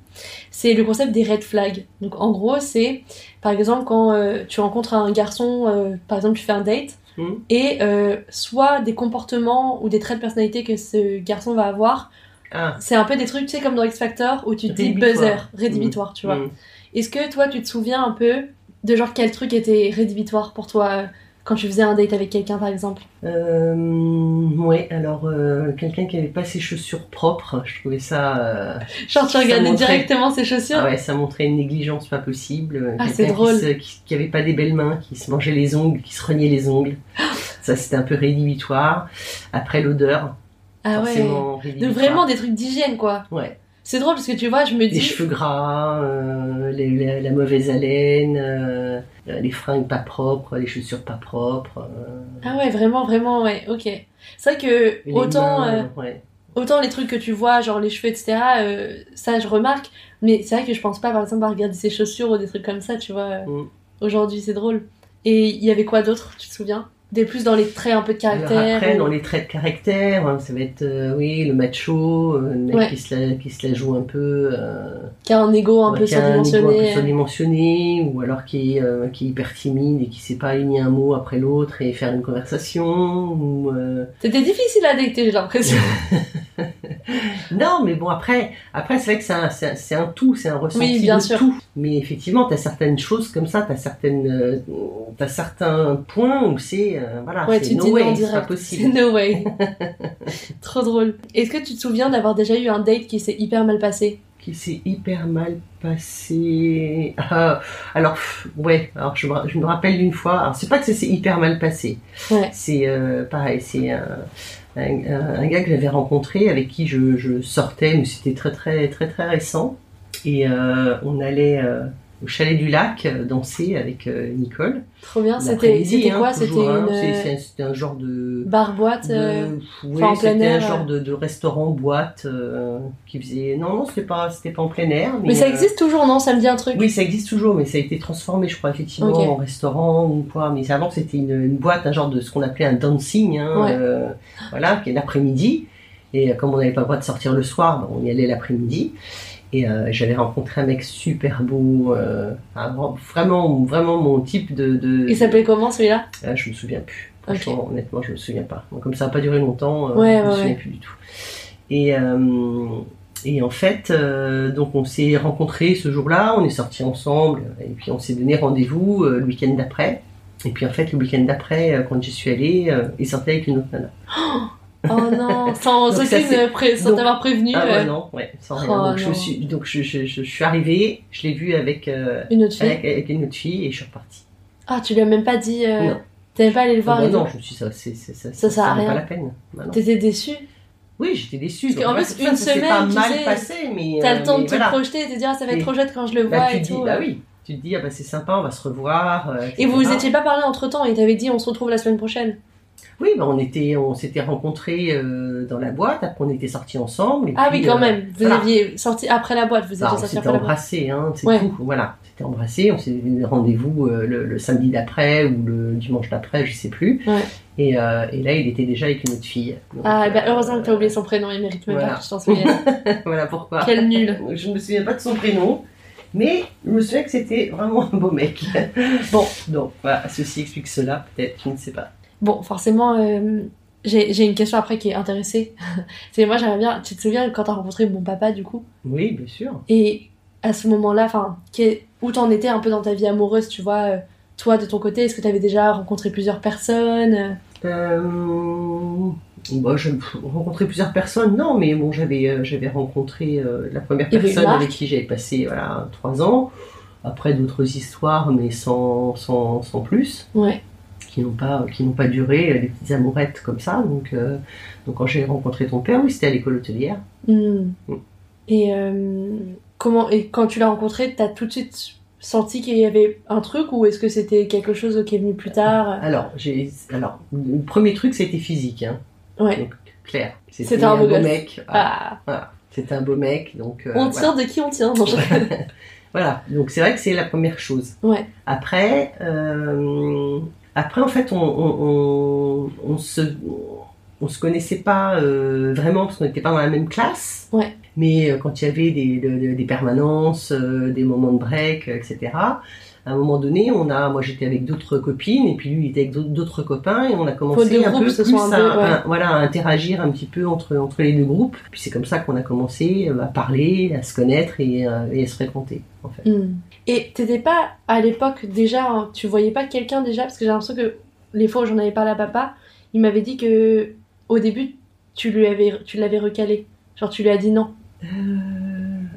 C'est le concept des red flags. Donc, en gros, c'est par exemple quand euh, tu rencontres un garçon, par exemple, tu fais un date, Mm. et euh, soit des comportements ou des traits de personnalité que ce garçon va avoir, Ah, c'est un peu des trucs, tu sais, comme dans X Factor, où tu te dis buzzer, rédhibitoire, tu vois. mm. Est-ce que toi, tu te souviens un peu de genre quel truc était rédhibitoire pour toi euh, quand tu faisais un date avec quelqu'un, par exemple Euh, ouais, alors euh, quelqu'un qui avait pas ses chaussures propres, je trouvais ça. euh, Genre, tu Ça regardais montrait- directement ses chaussures ah ouais, ça montrait une négligence pas possible. Ah, c'est drôle. Qui, qui avait pas des belles mains, qui se mangeait les ongles, qui se reniait les ongles. [GASPS] Ça, c'était un peu rédhibitoire. Après l'odeur, Ah ouais. De vraiment des trucs d'hygiène, quoi. Ouais. C'est drôle parce que tu vois, je me Les dis. cheveux gras, euh, les- la, la mauvaise haleine, euh, les fringues pas propres, les chaussures pas propres. euh, Ah ouais, vraiment, vraiment, ouais, ok. C'est vrai que les autant, mains, euh, ouais. autant les trucs que tu vois, genre les cheveux, etc., euh, ça je remarque, mais c'est vrai que je pense pas par exemple à regarder ses chaussures ou des trucs comme ça, tu vois. euh, Mm. Aujourd'hui, c'est drôle. Et il y avait quoi d'autre, tu te souviens? Des plus dans les traits un peu de Alors caractère après, ou- dans les traits de caractère, hein, ça va être euh, oui, le macho, euh, le mec Ouais. qui, se la, qui se la joue un peu, euh, qui a un ego un peu a un ego un peu surdimensionné. surdimensionné, ou alors qui est, euh, qui est hyper timide et qui sait pas aligner un mot après l'autre et faire une conversation. Ou, euh, C'était difficile à dater, j'ai l'impression. [LAUGHS] Non, mais bon, après, après c'est vrai que c'est un, tout, c'est un ressenti Oui, bien de sûr. tout. Mais effectivement, tu as certaines choses comme ça, tu as, certaines, euh, certains points où c'est, euh, voilà, Ouais, c'est tu no dis way, c'est pas possible. [LAUGHS] No way. [LAUGHS] Trop drôle. Est-ce que tu te souviens d'avoir déjà eu un date qui s'est hyper mal passé? Qui s'est hyper mal passé. Ah, alors, ouais, alors je me, je me rappelle d'une fois, alors c'est pas que ça s'est hyper mal passé, Ouais. c'est euh, pareil, c'est un, un, gars que j'avais rencontré avec qui je, je sortais, mais c'était très très très très récent, et euh, on allait euh, au chalet du lac euh, danser avec euh, Nicole. Trop bien. C'était hein, quoi? C'était hein, une euh, un- genre de bar boîte de- euh, oui, c'était un genre de, de restaurant boîte euh, qui faisait non non c'était pas pas en plein air mais, Mais ça euh, existe toujours, non? Ça me dit un truc. oui ça existe toujours mais ça a été transformé je crois effectivement en restaurant ou quoi mais avant c'était une, une boîte un genre de ce qu'on appelait un dancing hein, Ouais. euh, voilà qui est l'après-midi et comme on n'avait pas le droit de sortir le soir ben, on y allait l'après-midi et euh, j'avais rencontré un mec super beau euh, vraiment vraiment mon type de, de Il s'appelait comment celui-là? Ah, je me souviens plus. Franchement, honnêtement, je me souviens pas. Donc, comme ça n'a pas duré longtemps, Ouais, je me ouais, souviens ouais. plus du tout. Et, et en fait, donc on s'est rencontrés ce jour-là, on est sortis ensemble, et puis on s'est donné rendez-vous le week-end d'après. Et puis en fait, le week-end d'après, quand j'y suis allée, il sortait avec une autre nana. Oh non, sans Donc ça, aucune pré- sans t'avoir prévenu. Ah ouais, euh, non, ouais, sans Oh, rien. Donc, je suis, donc je, je, je, je suis arrivée, je l'ai vu avec, euh, Une autre fille. avec, avec une autre fille et je suis repartie. Ah, tu lui as même pas dit. euh, Non. T'avais pas allé le voir Ah bah et non, je me suis dit, ça, c'est, ça, Ça à vaut rien. pas la peine. Bah. T'étais déçue Oui, j'étais déçue. Parce qu'en plus, ça, une ça s'est pas semaine, tu mal sais, passé, mais. T'as euh, le temps de te projeter et de te dire ah, ça va être Et- trop chouette quand je le Bah, vois et tout. bah euh. oui, tu te dis, ah bah c'est sympa, on va se revoir. euh, Et vous vous étiez pas parlé entre temps, il t'avait dit on se retrouve la semaine prochaine. Oui, bah, on était, on s'était rencontrés euh, dans la boîte, après on était sortis ensemble. et Ah puis, oui, quand euh, même. Vous voilà. aviez sorti après la boîte, vous étiez Bah, on sorti s'était après la boîte. embrassés, hein, c'est Ouais. tout. Voilà, on s'était embrassés, on s'est donné rendez-vous euh, le, le samedi d'après ou le dimanche d'après, je sais plus. Ouais. Et, et là, il était déjà avec une autre fille. Donc, Ah, bah, heureusement que t'as oublié son prénom, il mérite même voilà. pas je t'en souvienne. [LAUGHS] voilà pourquoi. Quel nul. Je ne me souviens pas de son prénom, mais je me souviens que c'était vraiment un beau mec. Bon. [LAUGHS] donc voilà, ceci explique cela, peut-être, je ne sais pas. Bon, forcément, euh, j'ai une question après qui est intéressée. [LAUGHS] C'est moi, j'aimerais bien. Tu te souviens quand t'as rencontré mon papa, du coup? Oui, bien sûr. Et à ce moment-là, enfin, où t'en étais un peu dans ta vie amoureuse, tu vois euh, Toi, de ton côté, est-ce que t'avais déjà rencontré plusieurs personnes? Euh bon, je rencontré plusieurs personnes, non, mais bon, j'avais euh, j'avais rencontré euh, la première personne avec qui j'avais passé voilà, trois ans. Après d'autres histoires, mais sans, sans, sans plus, Ouais. Qui n'ont pas, qui n'ont pas duré, euh, des petites amourettes comme ça. Donc, euh, donc quand j'ai rencontré ton père, oui, c'était à l'école hôtelière. Hmm. Mm. Et euh, comment et quand tu l'as rencontré, t'as tout de suite senti qu'il y avait un truc ou est-ce que c'était quelque chose qui est venu plus tard? Alors, j'ai, alors, le premier truc, c'était physique, hein. Ouais. Donc, clair. C'était un beau mec. Ah, voilà. C'était un beau mec, donc. euh, on voilà. tient de qui on non, je- [LAUGHS] Voilà, donc c'est vrai que c'est la première chose. Ouais. Après, euh, après en fait, on, on, on, on se, on se connaissait pas euh, vraiment parce qu'on n'était pas dans la même classe. Ouais. Mais euh, quand il y avait des, de- de- des permanences, euh, des moments de break, etc. À un moment donné, on a, moi j'étais avec d'autres copines et puis lui il était avec d'autres- copains et on a commencé un peu plus un à, peu, ouais. à- voilà, à interagir un petit peu entre, entre les deux groupes. Puis c'est comme ça qu'on a commencé à parler, à se connaître et, et à se fréquenter en fait. Hmm. Et t'étais pas à l'époque déjà, hein, tu voyais pas quelqu'un déjà? Parce que j'ai l'impression que les fois où j'en avais parlé à papa, il m'avait dit que au début tu lui avais, tu l'avais recalé. Genre tu lui as dit non. Euh,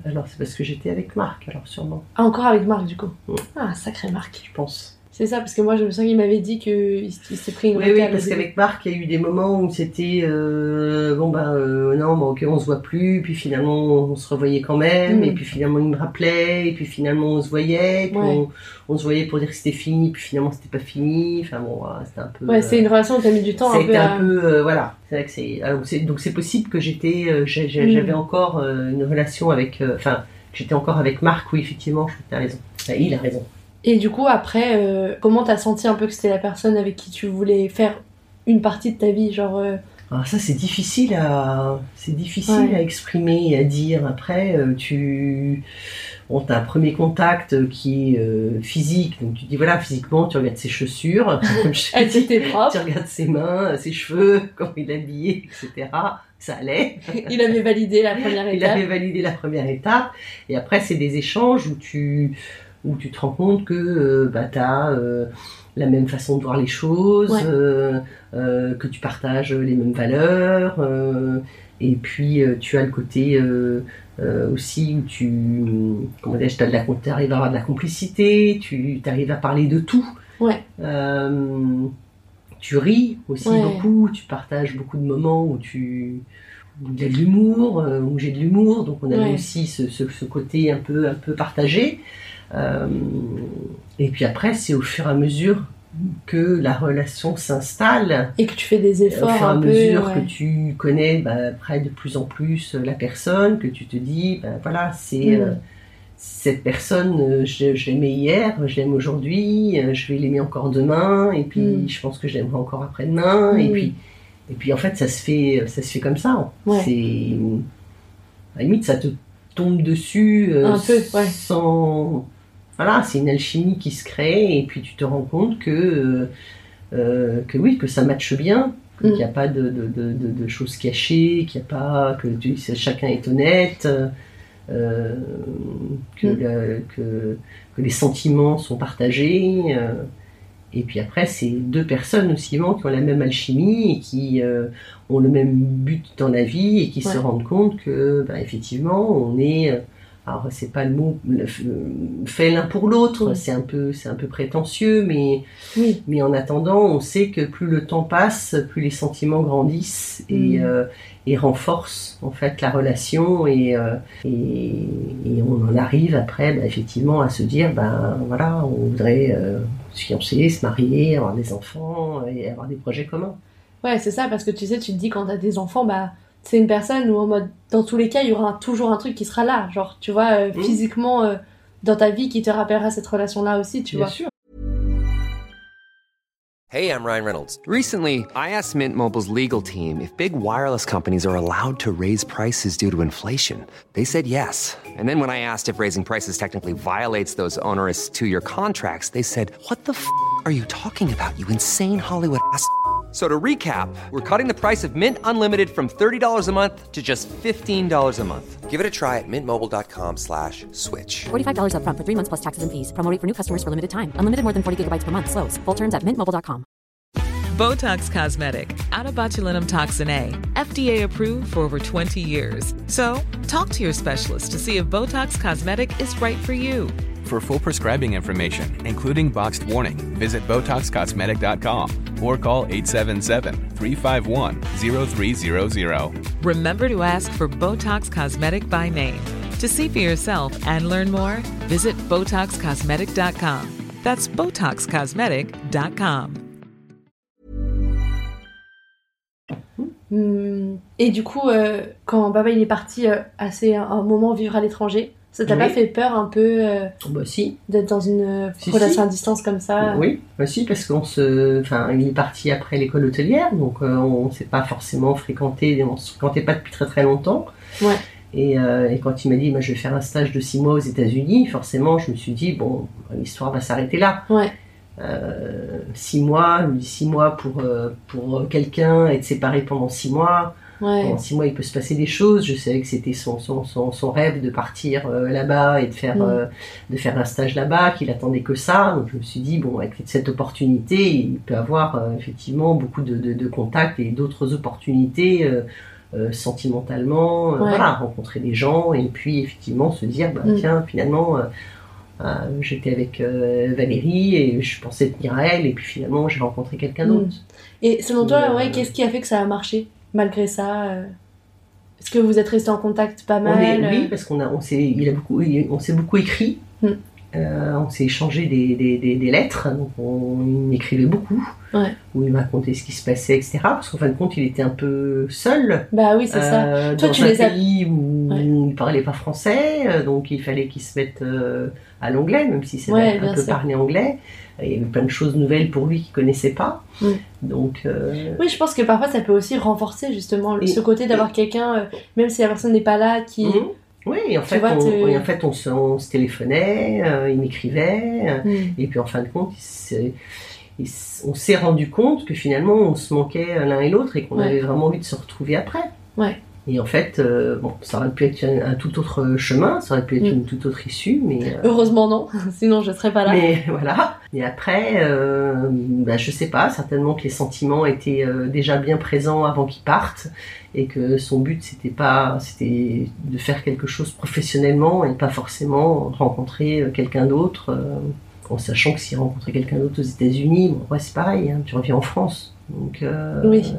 alors c'est parce que j'étais avec Marc, alors sûrement, Ah encore avec Marc du coup. Ouais. Ah sacré Marc. je pense. C'est ça parce que moi je me souviens qu'il m'avait dit que il, s- il s'était pris une Oui, oui, parce qu'avec Marc, il y a eu des moments où c'était euh, bon ben euh, non, bon, ok, on se voit plus, puis finalement on se revoyait quand même, Mm. et puis finalement il me rappelait, et puis finalement on se voyait, puis Ouais. on, on se voyait pour dire que c'était fini, puis finalement c'était pas fini, enfin bon, c'était un peu. Ouais, c'est euh, une relation où t'as mis du temps ça un peu à... un peu euh, voilà c'est vrai que c'est c'est- donc c'est possible que j'étais Mm. j'avais encore une relation avec enfin j'étais encore avec Marc oui effectivement je t'as raison Ah, il a raison Et du coup après, euh, comment t'as senti un peu que c'était la personne avec qui tu voulais faire une partie de ta vie genre euh, alors ça c'est difficile à c'est difficile Ouais. à exprimer et à dire après euh, tu on t'as un premier contact qui est euh, physique donc tu dis voilà physiquement tu regardes ses chaussures [LAUGHS] [LAUGHS] Elle dit. [LAUGHS] tu regardes ses mains ses cheveux comment il est habillé etc ça allait il avait validé la première Il étape. avait validé la première étape. Et après, c'est des échanges où tu, où tu te rends compte que euh, bah, tu as la même façon de voir les choses, Ouais. euh, euh, que tu partages les mêmes valeurs. euh, et puis, euh, tu as le côté euh, euh, aussi où tu comment dire, tu arrives à avoir de la complicité, tu arrives à parler de tout. Ouais. Euh, tu ris aussi Ouais. beaucoup, tu partages beaucoup de moments où tu où il y a de l'humour, euh, où j'ai de l'humour, donc on avait aussi ce, ce- ce côté un peu un peu partagé. Euh, et puis après, c'est au fur et à mesure que la relation s'installe, Et que tu fais des au efforts fur et à peu. mesure ouais. que tu connais bah, après de plus en plus euh, la personne, que tu te dis, ben voilà, c'est Mm. euh, cette personne, je, je l'aimais hier, je l'aime aujourd'hui, je vais l'aimer encore demain, et puis Mm. je pense que je l'aimerai encore après-demain, et puis et puis en fait ça se fait ça se fait comme ça. Ouais. C'est à la limite ça te tombe dessus euh, Un peu, ouais. sans voilà, c'est une alchimie qui se crée, et puis tu te rends compte que euh, euh, que oui, que ça matche bien, Mm. qu'il n'y a pas de, de, de, de- de choses cachées, qu'il n'y a pas que tu- chacun est honnête, euh, que, Mm. le- que, que les sentiments sont partagés. euh, Et puis après, c'est deux personnes aussi qui ont la même alchimie et qui euh, ont le même but dans la vie et qui se rendent compte que, bah, effectivement, on est. Alors, c'est pas le mot fait l'un pour l'autre, Oui. c'est un peu, c'est un peu prétentieux, mais, Oui. mais en attendant, on sait que plus le temps passe, plus les sentiments grandissent et, Mm. euh, et renforcent en fait la relation et, euh, et, et on en arrive après, bah, effectivement, à se dire, ben voilà, on voudrait euh, se fiancer, se marier, avoir des enfants et avoir des projets communs. Ouais, c'est ça, parce que tu sais, tu te dis quand t'as des enfants, bah, c'est une personne où en mode, dans tous les cas, il y aura toujours un truc qui sera là. Genre, tu vois, euh, Mm. physiquement, euh, dans ta vie, qui te rappellera cette relation-là aussi, tu Bien vois. sûr. Hey, I'm Ryan Reynolds. Recently, I asked Mint Mobile's legal team if big wireless companies are allowed to raise prices due to inflation. They said yes. And then when I asked if raising prices technically violates those onerous two year contracts, they said, What the f are you talking about, you insane Hollywood ass? F- So to recap, we're cutting the price of Mint Unlimited from $30 a month to just $15 a month. Give it a try at mintmobile.com slash switch. $45 upfront for three months plus taxes and fees. Promo rate for new customers for limited time. Unlimited more than 40 gigabytes per month. Slows. Full terms at mintmobile.com. Botox Cosmetic, out of botulinum toxin A, FDA approved for over 20 years. So, talk to your specialist to see if Botox Cosmetic is right for you. For full prescribing information, including boxed warning, visit BotoxCosmetic.com or call 877-351-0300. Remember to ask for Botox Cosmetic by name. To see for yourself and learn more, visit BotoxCosmetic.com. That's BotoxCosmetic.com. Hmm. Et du coup, euh, quand papa il est parti euh, assez un, un moment vivre à l'étranger, ça t'a Oui. pas fait peur un peu euh, Bah si, d'être dans une Si, relation si. à distance comme ça? Oui, bah si, parce qu'on se, enfin, il est parti après l'école hôtelière, donc euh, on s'est pas forcément fréquenté, on se fréquentait pas depuis très très longtemps. Ouais. Et, euh, et quand il m'a dit, bah, je vais faire un stage de six mois aux États-Unis, forcément, je me suis dit, bon, l'histoire va s'arrêter là. Ouais. Six mois, six mois pour pour quelqu'un, être séparé pendant six mois. Ouais. Pendant six mois, il peut se passer des choses. Je savais que c'était son, son, son, son rêve de partir euh, là-bas et de faire, Mm. euh, de faire un stage là-bas, qu'il attendait que ça. Donc je me suis dit, bon, avec cette opportunité, il peut avoir euh, effectivement beaucoup de, de, de contacts et d'autres opportunités sentimentalement. Ouais. Voilà, rencontrer des gens et puis effectivement se dire, bah, Mm. tiens, finalement. J'étais avec Valérie et je pensais tenir à elle et puis finalement j'ai rencontré quelqu'un d'autre. Mm. Et selon toi, ouais, qu'est-ce qui a fait que ça a marché? Malgré ça euh Est-ce que vous êtes restés en contact pas mal est- oui, euh parce qu'on a, on s'est, il a beaucoup, il- on s'est beaucoup écrit. Mm. Euh, on s'est échangé des, des, des, des lettres, donc on, il écrivait beaucoup, Ouais. où il m'a raconté ce qui se passait, etc. Parce qu'en fin de compte, il était un peu seul Bah oui, c'est ça. Toi, dans tu un les as- pays où Ouais. il parlait pas français, euh, donc il fallait qu'il se mette euh, à l'anglais, même si c'est Ouais, un peu sûr. parler anglais. Il y avait plein de choses nouvelles pour lui qu'il connaissait pas. Donc euh, Oui, je pense que parfois ça peut aussi renforcer justement Et- ce côté d'avoir quelqu'un, même si la personne n'est pas là, qui. mhm. Oui, et en fait, vois, on, tu- et en fait, on se, on se téléphonait, euh, il m'écrivait, et puis en fin de compte, on s'est rendu compte que finalement, on se manquait l'un et l'autre et qu'on Ouais. avait vraiment envie de se retrouver après. Ouais. Et en fait, euh, bon, ça aurait pu être un, un tout autre chemin, ça aurait pu être Mm. une toute autre issue, mais, euh, Heureusement non, [LAUGHS] sinon je serais pas là. mais [LAUGHS] voilà. Et après, euh, bah, je sais pas, certainement que les sentiments étaient euh, déjà bien présents avant qu'il parte et que son but c'était pas, c'était de faire quelque chose professionnellement et pas forcément rencontrer quelqu'un d'autre. en sachant que s'il rencontrait quelqu'un d'autre aux États-Unis, bon, ouais, c'est pareil, hein, tu reviens en France. Donc, Oui.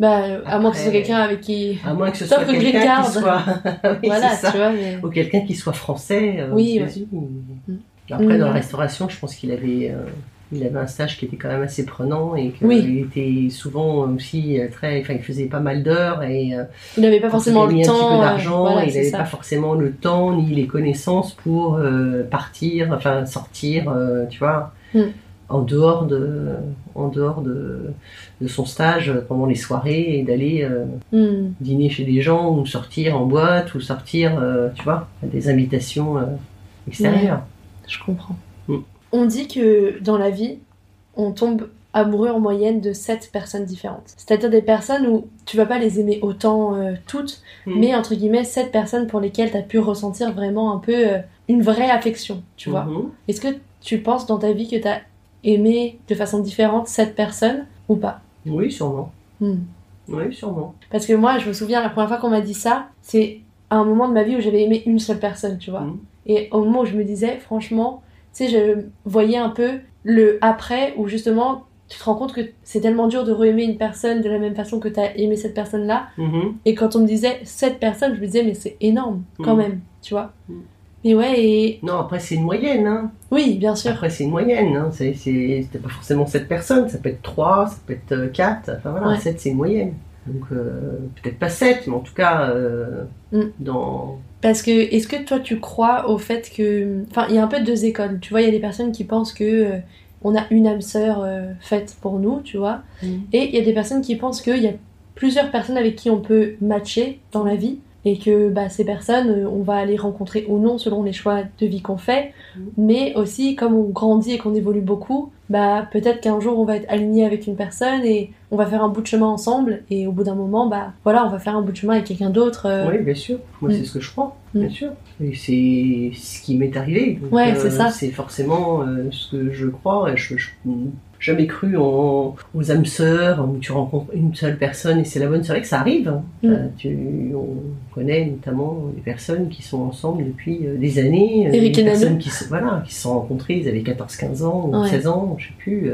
Bah, à moins que ce soit quelqu'un avec qui. à moins que ce soit quelqu'un qui soit, [LAUGHS] Oui, voilà, tu vois, mais. ou quelqu'un qui soit français euh, Oui, ouais. États-Unis. Mm. Après, dans Mm. la restauration, je pense qu'il avait, euh, il avait un stage qui était quand même assez prenant et qu'il Oui. était souvent aussi euh, très, enfin, il faisait pas mal d'heures et euh, Il n'avait pas forcément le temps. d'argent, voilà, il n'avait pas forcément le temps ni les connaissances pour partir, enfin sortir, tu vois, Mm. En dehors de, en dehors de, de son stage euh, pendant les soirées et d'aller euh, Hmm. dîner chez des gens ou sortir en boîte ou sortir, euh, tu vois, à des invitations euh, extérieures. Je comprends. Mm. On dit que dans la vie, on tombe amoureux en moyenne de 7 personnes différentes. C'est-à-dire des personnes où tu vas pas les aimer autant euh, toutes, Mm. mais entre guillemets 7 personnes pour lesquelles tu as pu ressentir vraiment un peu euh, une vraie affection, tu vois. Mhm. Est-ce que tu penses dans ta vie que tu as aimé de façon différente cette personne ou pas Oui, sûrement. Hmm. Oui, sûrement. Parce que moi, je me souviens, la première fois qu'on m'a dit ça, c'est à un moment de ma vie où j'avais aimé une seule personne, tu vois. Mhm. Et au moment où je me disais, franchement, tu sais, je voyais un peu le après où justement, tu te rends compte que c'est tellement dur de re-aimer une personne de la même façon que tu as aimé cette personne-là. Mhm. Et quand on me disait cette personne, je me disais, mais c'est énorme quand Mhm. même, tu vois. Mhm. Mais ouais, et Non, après, c'est une moyenne. Hein. oui, bien sûr. Après, c'est une moyenne. Hein. C'est, pas forcément cette personne. Ça peut être 3, ça peut être euh, 4. Enfin voilà, Ouais. 7, c'est une moyenne. Donc, euh, peut-être pas 7, mais en tout cas, euh, Mm. dans. Parce que, est-ce que toi, tu crois au fait que. Enfin, il y a un peu deux écoles. Tu vois, il y a des personnes qui pensent que. euh, on a une âme sœur euh, faite pour nous, tu vois. Mm. Et il y a des personnes qui pensent qu'il y a plusieurs personnes avec qui on peut matcher dans la vie. Et que bah, ces personnes, euh, on va les rencontrer ou non selon les choix de vie qu'on fait. Mm. Mais aussi, comme on grandit et qu'on évolue beaucoup, bah, peut-être qu'un jour on va être aligné avec une personne et on va faire un bout de chemin ensemble. Et au bout d'un moment, bah, voilà, on va faire un bout de chemin avec quelqu'un d'autre. euh, Oui, bien sûr. Moi, Mm. c'est ce que je crois, Mm. bien sûr. Et c'est ce qui m'est arrivé. Donc, Ouais, euh, c'est ça. C'est forcément euh, ce que je crois. Et je, je jamais cru en, aux âmes sœurs où tu rencontres une seule personne et c'est la bonne. C'est vrai que ça arrive. hein. Mm. Euh, tu, on connaît notamment des personnes qui sont ensemble depuis euh, des années. euh, Eric des et Nano. personnes qui se, voilà, qui se sont rencontrées, ils avaient 14-15 ans ou Ouais. 16 ans, je sais plus.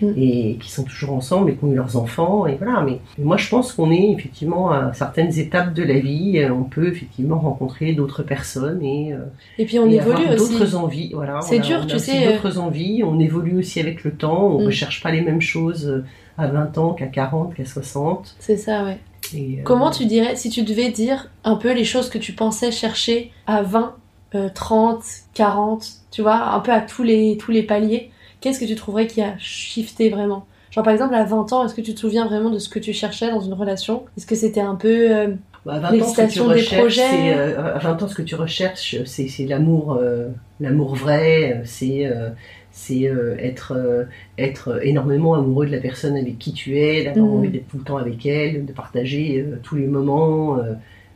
Mm. et qui sont toujours ensemble et qui ont eu leurs enfants et voilà mais, mais moi je pense qu'on est effectivement à certaines étapes de la vie euh, on peut effectivement rencontrer d'autres personnes et, euh, Et puis on et évolue avoir aussi. d'autres envies voilà C'est dur, on a tu aussi sais, euh, d'autres envies on évolue aussi avec le temps on Mm. recherche pas les mêmes choses à 20 ans qu'à 40 qu'à 60 C'est ça, ouais. et, euh, Comment tu dirais, si tu devais dire un peu les choses que tu pensais chercher à 20, euh, 30, 40, tu vois, un peu à tous les, tous les paliers, qu'est-ce que tu trouverais qui a shifté vraiment? Genre par exemple à 20 ans, est-ce que tu te souviens vraiment de ce que tu cherchais dans une relation? Est-ce que c'était un peu... euh, Bah, à 20 ans, ce que tu L'excitation des recherches, projets? c'est, euh, à 20 ans, ce que tu recherches, c'est, l'amour, euh, l'amour vrai, euh, c'est, c'est être, être énormément amoureux de la personne avec qui tu es, d'avoir Mhm. envie d'être tout le temps avec elle, de partager tous les moments,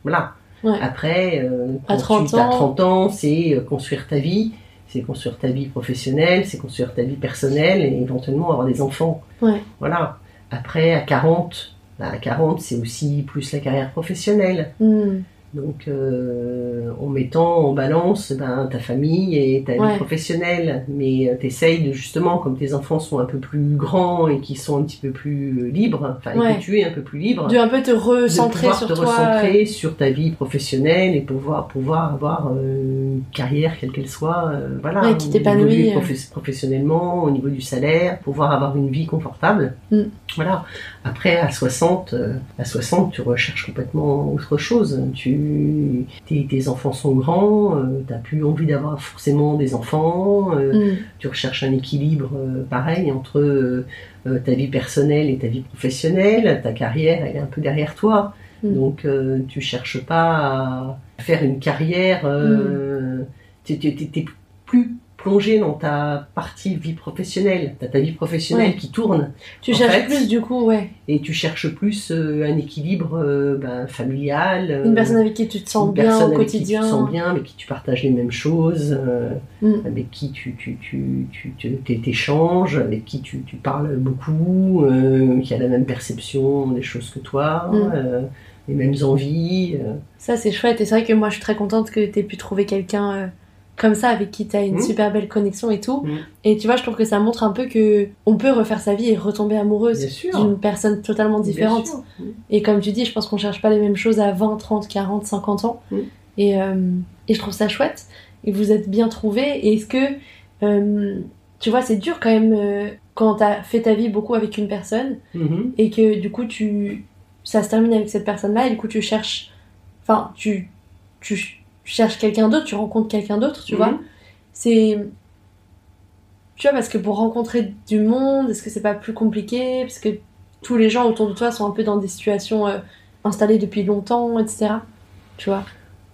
voilà. Ouais. Après, À quand 30 tu as ans. 30 ans, c'est construire ta vie, c'est construire ta vie professionnelle, c'est construire ta vie personnelle et éventuellement avoir des enfants. Ouais. Voilà. Après, à 40, bah, à 40, c'est aussi plus la carrière professionnelle. hmm, Donc, euh, en mettant en balance ben, ta famille et ta Ouais. vie professionnelle. Mais tu t'essayes de, justement, comme tes enfants sont un peu plus grands et qui sont un petit peu plus euh, libres, enfin, Ouais. que tu es un peu plus libre, De un peu te de recentrer pouvoir sur te toi. recentrer sur ta vie professionnelle et pouvoir, pouvoir avoir euh, une carrière, quelle qu'elle soit, euh, voilà, Ouais, qui t'épanouit, euh. professionnellement, au niveau du salaire, pouvoir avoir une vie confortable. Mm. Voilà. Après, à 60, euh, à 60, tu recherches complètement autre chose. Tu, tes, tes enfants sont grands, euh, t'as plus envie d'avoir forcément des enfants, euh, Hmm, tu recherches un équilibre euh, pareil entre euh, ta vie personnelle et ta vie professionnelle, ta carrière elle est un peu derrière toi, Mm. donc tu cherches pas à faire une carrière, tu tu- t'es plus plongé dans ta partie vie professionnelle, t'as ta vie professionnelle Ouais. qui tourne Tu cherches fait, plus du coup, ouais. et tu cherches plus euh, un équilibre euh, ben, familial, euh, Une personne avec qui tu te sens une bien personne au avec qui quotidien. tu te sens bien, avec qui tu partages les mêmes choses, Mm. avec qui tu, tu, tu, tu, tu- t'échanges, avec qui tu, tu parles beaucoup, qui a la même perception des choses que toi, Mm. les mêmes envies. Ça, c'est chouette. Et c'est vrai que moi, je suis très contente que tu aies pu trouver quelqu'un comme ça, avec qui tu as une Mhm. super belle connexion et tout. Mhm. Et tu vois, je trouve que ça montre un peu que on peut refaire sa vie et retomber amoureuse d'une personne totalement différente. sûr. Mm. Et comme tu dis, je pense qu'on cherche pas les mêmes choses à 20, 30, 40, 50 ans. Et, euh, et je trouve ça chouette. Et vous êtes bien trouvés. Et est-ce que, euh, tu vois, c'est dur quand même euh, quand tu as fait ta vie beaucoup avec une personne et que du coup tu ça se termine avec cette personne là et du coup tu cherches enfin tu tu ch- cherches quelqu'un d'autre tu rencontres quelqu'un d'autre tu Mhm. vois c'est tu vois parce que pour rencontrer du monde est-ce que c'est pas plus compliqué? Parce que tous les gens autour de toi sont un peu dans des situations euh, installées depuis longtemps etc tu vois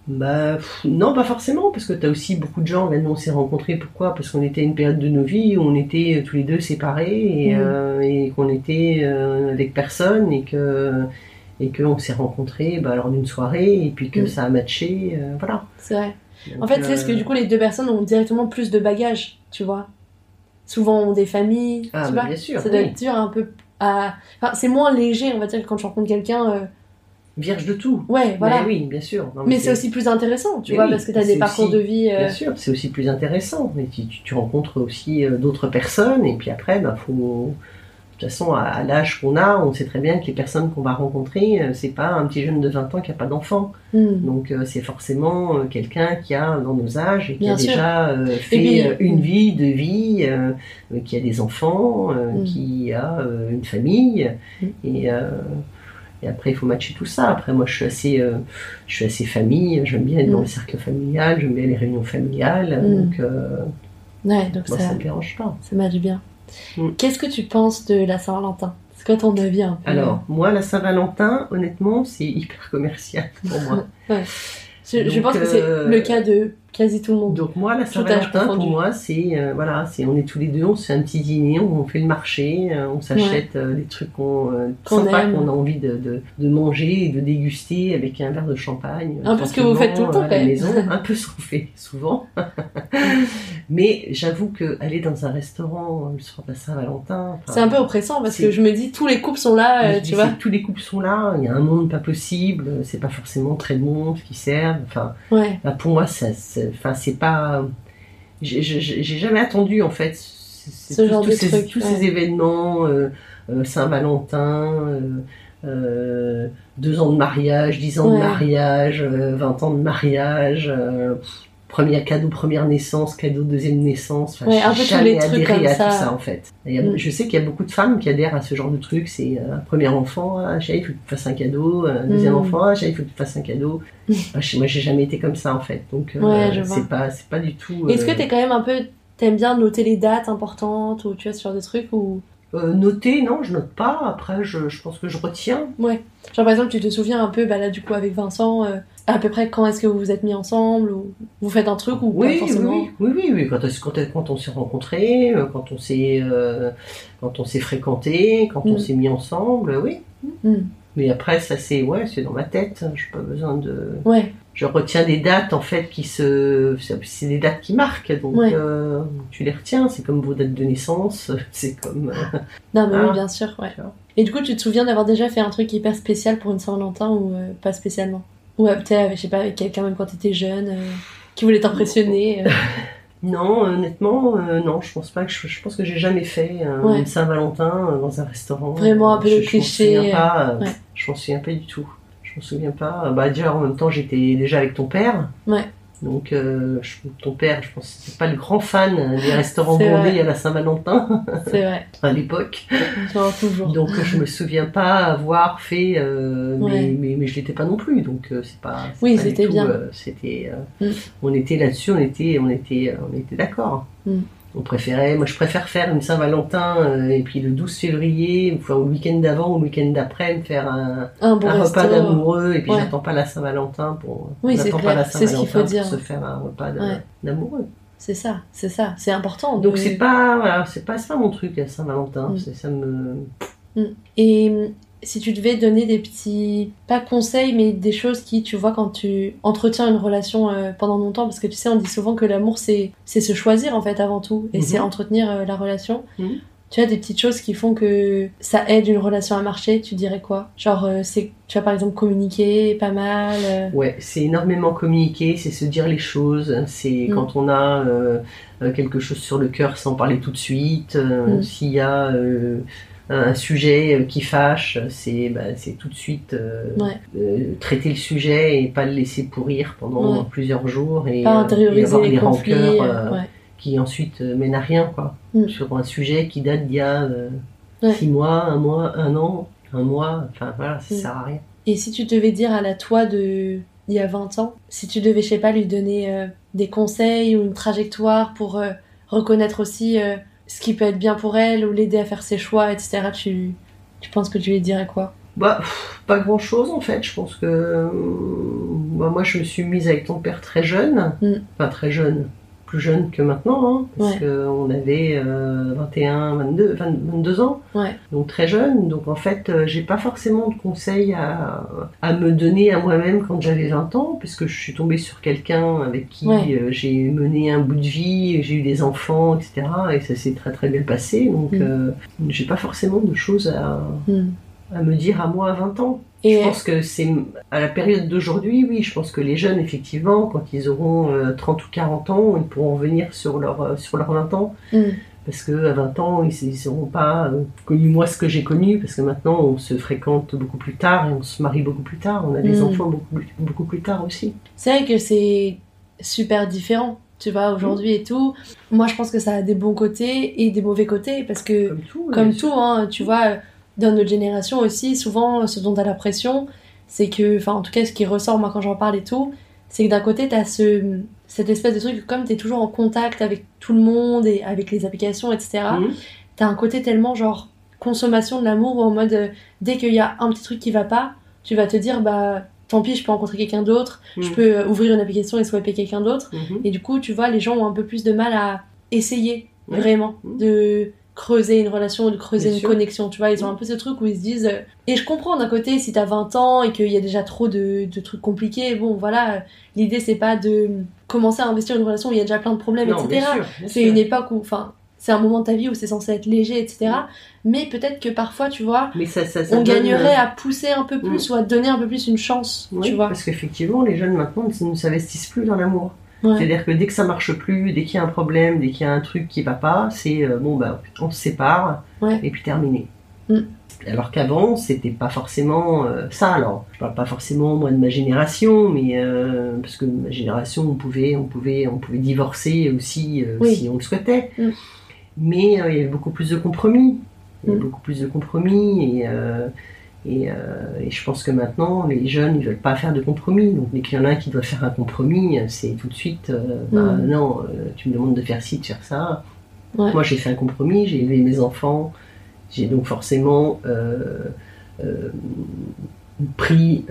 Bah, pff, non, pas forcément, parce que tu as aussi beaucoup de gens, nous on s'est rencontrés, pourquoi? Parce qu'on était à une période de nos vies où on était euh, tous les deux séparés et, Mhm. euh, et qu'on était euh, avec personne et que et qu'on s'est rencontrés bah, lors d'une soirée et puis que Mhm. ça a matché, euh, voilà. c'est vrai en fait c'est ce que euh, du coup les deux personnes ont directement plus de bagages tu vois souvent ont des familles. Ah, tu bah, vois. bien sûr, Ça doit être dur un peu à. Enfin, c'est moins léger, on va dire, que quand tu rencontres quelqu'un. euh, Vierge de tout. Ouais, voilà. Mais oui, bien sûr. Non, Mais c'est aussi plus intéressant, tu Mais vois, oui, parce que tu as des parcours aussi- de vie. euh, Bien sûr, c'est aussi plus intéressant. Et tu, rencontres aussi d'autres personnes, et puis après, bah, faut. De toute façon, à, à l'âge qu'on a, on sait très bien que les personnes qu'on va rencontrer, euh, c'est pas un petit jeune de 20 ans qui a pas d'enfant. hmm. Donc euh, c'est forcément euh, quelqu'un qui a dans nos âges et qui Bien a sûr. déjà euh, fait puis- une vie, deux vies, qui a des enfants, euh, Mm. qui a une famille. Mm. Et, et après, il faut matcher tout ça. Après, moi, je suis assez, euh, je suis assez famille. J'aime bien être dans le cercle familial. J'aime bien les réunions familiales. Donc, euh, Ouais, donc moi, ça, ça me dérange pas. ça marche bien. Mm. Qu'est-ce que tu penses de la Saint-Valentin? C'est quoi ton avis un peu? Alors, moi, la Saint-Valentin, honnêtement, c'est hyper commercial pour moi. [LAUGHS] Je, je donc, pense que c'est euh, le cas de quasi tout le monde. Donc moi, la Saint-Valentin, pour moi, c'est euh, voilà, c'est on est tous les deux, on se fait un petit dîner, on fait le marché, euh, on s'achète euh, des trucs qu'on Qu'on qu'on a envie de, de, de manger et de déguster avec un verre de champagne. Un peu ce que vous faites tout le temps, à la maison, [LAUGHS] un peu ce qu'on fait souvent. [LAUGHS] Mais j'avoue que aller dans un restaurant le soir de la Saint-Valentin, C'est un peu oppressant parce que je me dis tous les couples sont là, tu vois. tous les couples sont là, il y a un monde pas possible, c'est pas forcément très bon ce qu'ils servent. Enfin, Ouais. bah, pour moi, ça, enfin, c'est pas. J'ai jamais attendu en fait Ce tous- genre tous de ces, tous ouais. ces événements, euh, euh, Saint-Valentin, euh, deux ans de mariage, dix ans Ouais. de mariage, 20 ans de mariage. Euh, Premier cadeau, première naissance, cadeau, deuxième naissance. Enfin, Ouais, un peu tous les trucs comme à ça. tout ça en fait. Et, Mm. Je sais qu'il y a beaucoup de femmes qui adhèrent à ce genre de truc. C'est euh, un premier enfant, ah, il faut que tu te fasses un cadeau. Un deuxième Mm. enfant, ah, il faut que tu te fasses un cadeau. [LAUGHS] Ah, chez moi, j'ai jamais été comme ça en fait. Donc, euh, Ouais, c'est pas, c'est pas du tout. Est-ce que euh, t'es quand même un peu. T'aimes bien noter les dates importantes ou tu vois ce genre de trucs ou? euh, noter, non, je note pas. Après, je, je pense que je retiens. Ouais. Genre par exemple, tu te souviens un peu, bah là du coup avec Vincent, euh, à peu près quand est-ce que vous vous êtes mis ensemble ou vous faites un truc ou Oui, pas oui, forcément oui, oui, oui, oui. Quand, est-ce- quand, on s'est rencontrés, euh, quand on s'est, euh, quand on s'est fréquentés, quand on Mm. s'est mis ensemble, oui. Mm. Mais après, ça c'est, ouais, c'est dans ma tête. J'ai pas besoin de. Ouais. Je retiens des dates en fait qui se, c'est des dates qui marquent, donc Ouais. euh, tu les retiens. C'est comme vos dates de naissance, [LAUGHS] c'est comme. euh, Non mais Ah. oui, bien sûr, ouais. Et du coup, tu te souviens d'avoir déjà fait un truc hyper spécial pour une Saint-Valentin ou pas spécialement? Ou euh, peut-être, avec, je sais pas, avec quelqu'un même quand t'étais jeune, euh, qui voulait t'impressionner euh. [LAUGHS] Non, honnêtement, euh, non, je pense pas que je, je pense que j'ai jamais fait euh, Ouais. une Saint-Valentin euh, dans un restaurant. Vraiment un peu je, le je m'en cliché, souviens pas, euh, ouais. Je m'en souviens pas du tout. Je m'en souviens pas. Bah déjà en même temps j'étais déjà avec ton père. Ouais. Donc euh, je- ton père, je pense que c'était pas le grand fan des restaurants C'est bondés à la Saint-Valentin [LAUGHS] C'est vrai, à l'époque. genre toujours. Donc je me souviens pas avoir fait, euh, Ouais. mais, mais, mais je l'étais pas non plus. Donc euh, c'est pas. c'est Oui, c'était tout, bien. euh, c'était. Mm. On était là-dessus, on était, on était, on était d'accord. Mm. On préférait, moi je préfère faire une Saint-Valentin euh, et puis le 12 février, enfin, au week-end d'avant ou le week-end d'après, me faire un, Un bon un resto. repas d'amoureux et puis Ouais. j'attends pas la Saint-Valentin pour. Oui, pas la c'est ce qu'il faut Saint-Valentin dire. pour se faire un repas Ouais. d'amoureux. C'est ça, c'est ça, c'est important. Donc c'est pas, voilà, c'est pas, pas mon truc la Saint-Valentin. Mm. C'est- Ça me. Et hum, si tu devais donner des petits, pas conseils, mais des choses qui, tu vois, quand tu entretiens une relation euh, pendant longtemps, parce que tu sais, on dit souvent que l'amour, c'est se choisir en fait avant tout, et Mhm. c'est entretenir euh, la relation. Mhm. Tu as des petites choses qui font que ça aide une relation à marcher, tu dirais quoi? Genre, euh, c'est, tu as par exemple communiquer pas mal. Ouais, c'est énormément communiquer, c'est se dire les choses, c'est Mm. quand on a quelque chose sur le cœur sans parler tout de suite, Mm. s'il y a un sujet euh, qui fâche, c'est bah, c'est tout de suite euh, Ouais. euh, traiter le sujet et pas le laisser pourrir pendant Ouais. plusieurs jours et, pas et avoir les des conflits. rancœurs ouais. qui ensuite mènent à rien quoi. Mm. Sur un sujet qui date d'il y a six mois, un mois, un an, un mois, enfin voilà, ça Mm. sert à rien. Et si tu devais dire à la toi de il y a 20 ans, si tu devais, je sais pas, lui donner euh, des conseils ou une trajectoire pour reconnaître aussi ce qui peut être bien pour elle ou l'aider à faire ses choix, etc., tu, tu penses que tu lui dirais quoi? Bah, pas grand chose en fait. Je pense que euh, bah, moi je me suis mise avec ton père très jeune, Mm. enfin très jeune. Plus jeune que maintenant, hein, parce Ouais. qu'on avait euh, 21, 22, 20 22 ans, Ouais. donc très jeune. Donc en fait, euh, j'ai pas forcément de conseils à, à me donner à moi-même quand j'avais 20 ans, puisque je suis tombée sur quelqu'un avec qui Ouais. euh, j'ai mené un bout de vie, j'ai eu des enfants, etc. Et ça s'est très très bien passé. Donc Mm. euh, j'ai pas forcément de choses à, Hmm. à me dire à moi à 20 ans. Et Je pense que c'est à la période d'aujourd'hui, oui, je pense que les jeunes, effectivement, quand ils auront euh, 30 ou 40 ans, ils pourront revenir sur leur, euh, sur leurs 20 ans. Hmm. Parce qu'à 20 ans, ils n'auront pas euh, connu moi ce que j'ai connu, parce que maintenant, on se fréquente beaucoup plus tard et on se marie beaucoup plus tard. On a des Mm. enfants beaucoup, plus- beaucoup plus tard aussi. C'est vrai que c'est super différent, tu vois, aujourd'hui et tout. Moi, je pense que ça a des bons côtés et des mauvais côtés parce que, Comme tout. comme bien tout, hein, tu vois, dans notre génération aussi, souvent, ce dont t'as l'impression, c'est que, enfin, en tout cas, ce qui ressort, moi, quand j'en parle et tout, c'est que d'un côté, t'as ce, cette espèce de truc, comme t'es toujours en contact avec tout le monde et avec les applications, etc., Mhm. t'as un côté tellement, genre, consommation de l'amour, en mode, euh, dès qu'il y a un petit truc qui va pas, tu vas te dire, bah, tant pis, je peux rencontrer quelqu'un d'autre, je Mhm. peux euh, ouvrir une application et swiper quelqu'un d'autre. Mhm. Et du coup, tu vois, les gens ont un peu plus de mal à essayer vraiment Mhm. de creuser une relation, de creuser Bien une sûr. connexion. Tu vois, ils ont un peu ce truc où ils se disent. euh, Et je comprends d'un côté, si t'as 20 ans et qu'il y a déjà trop de, de trucs compliqués, bon voilà, l'idée c'est pas de commencer à investir une relation où il y a déjà plein de problèmes, Non, etc. C'est une époque où. Enfin, c'est un moment de ta vie où c'est censé être léger, etc. Mais peut-être que parfois, tu vois, Mais ça, ça, ça on gagnerait euh, à pousser un peu plus ou à donner un peu plus une chance, Oui, tu vois. parce qu'effectivement, les jeunes maintenant ne s'investissent plus dans l'amour. Ouais. C'est-à-dire que dès que ça marche plus, dès qu'il y a un problème, dès qu'il y a un truc qui va pas, c'est euh, bon bah on se sépare Ouais. et puis terminé. Mm. Alors qu'avant, c'était pas forcément euh, ça. Alors, je parle pas forcément moi de ma génération, mais euh, parce que ma génération, on pouvait, on pouvait, on pouvait divorcer aussi Oui. si on le souhaitait. Mm. Mais il y avait beaucoup plus de compromis. Il y avait Mm. beaucoup plus de compromis et et, euh, et je pense que maintenant, les jeunes, ils veulent pas faire de compromis. Donc, dès qu'il y en a un qui doit faire un compromis, c'est tout de suite, euh, bah, Mm. non, euh, tu me demandes de faire ci, de faire ça. Ouais. Moi, j'ai fait un compromis, j'ai élevé mes enfants, j'ai donc forcément pris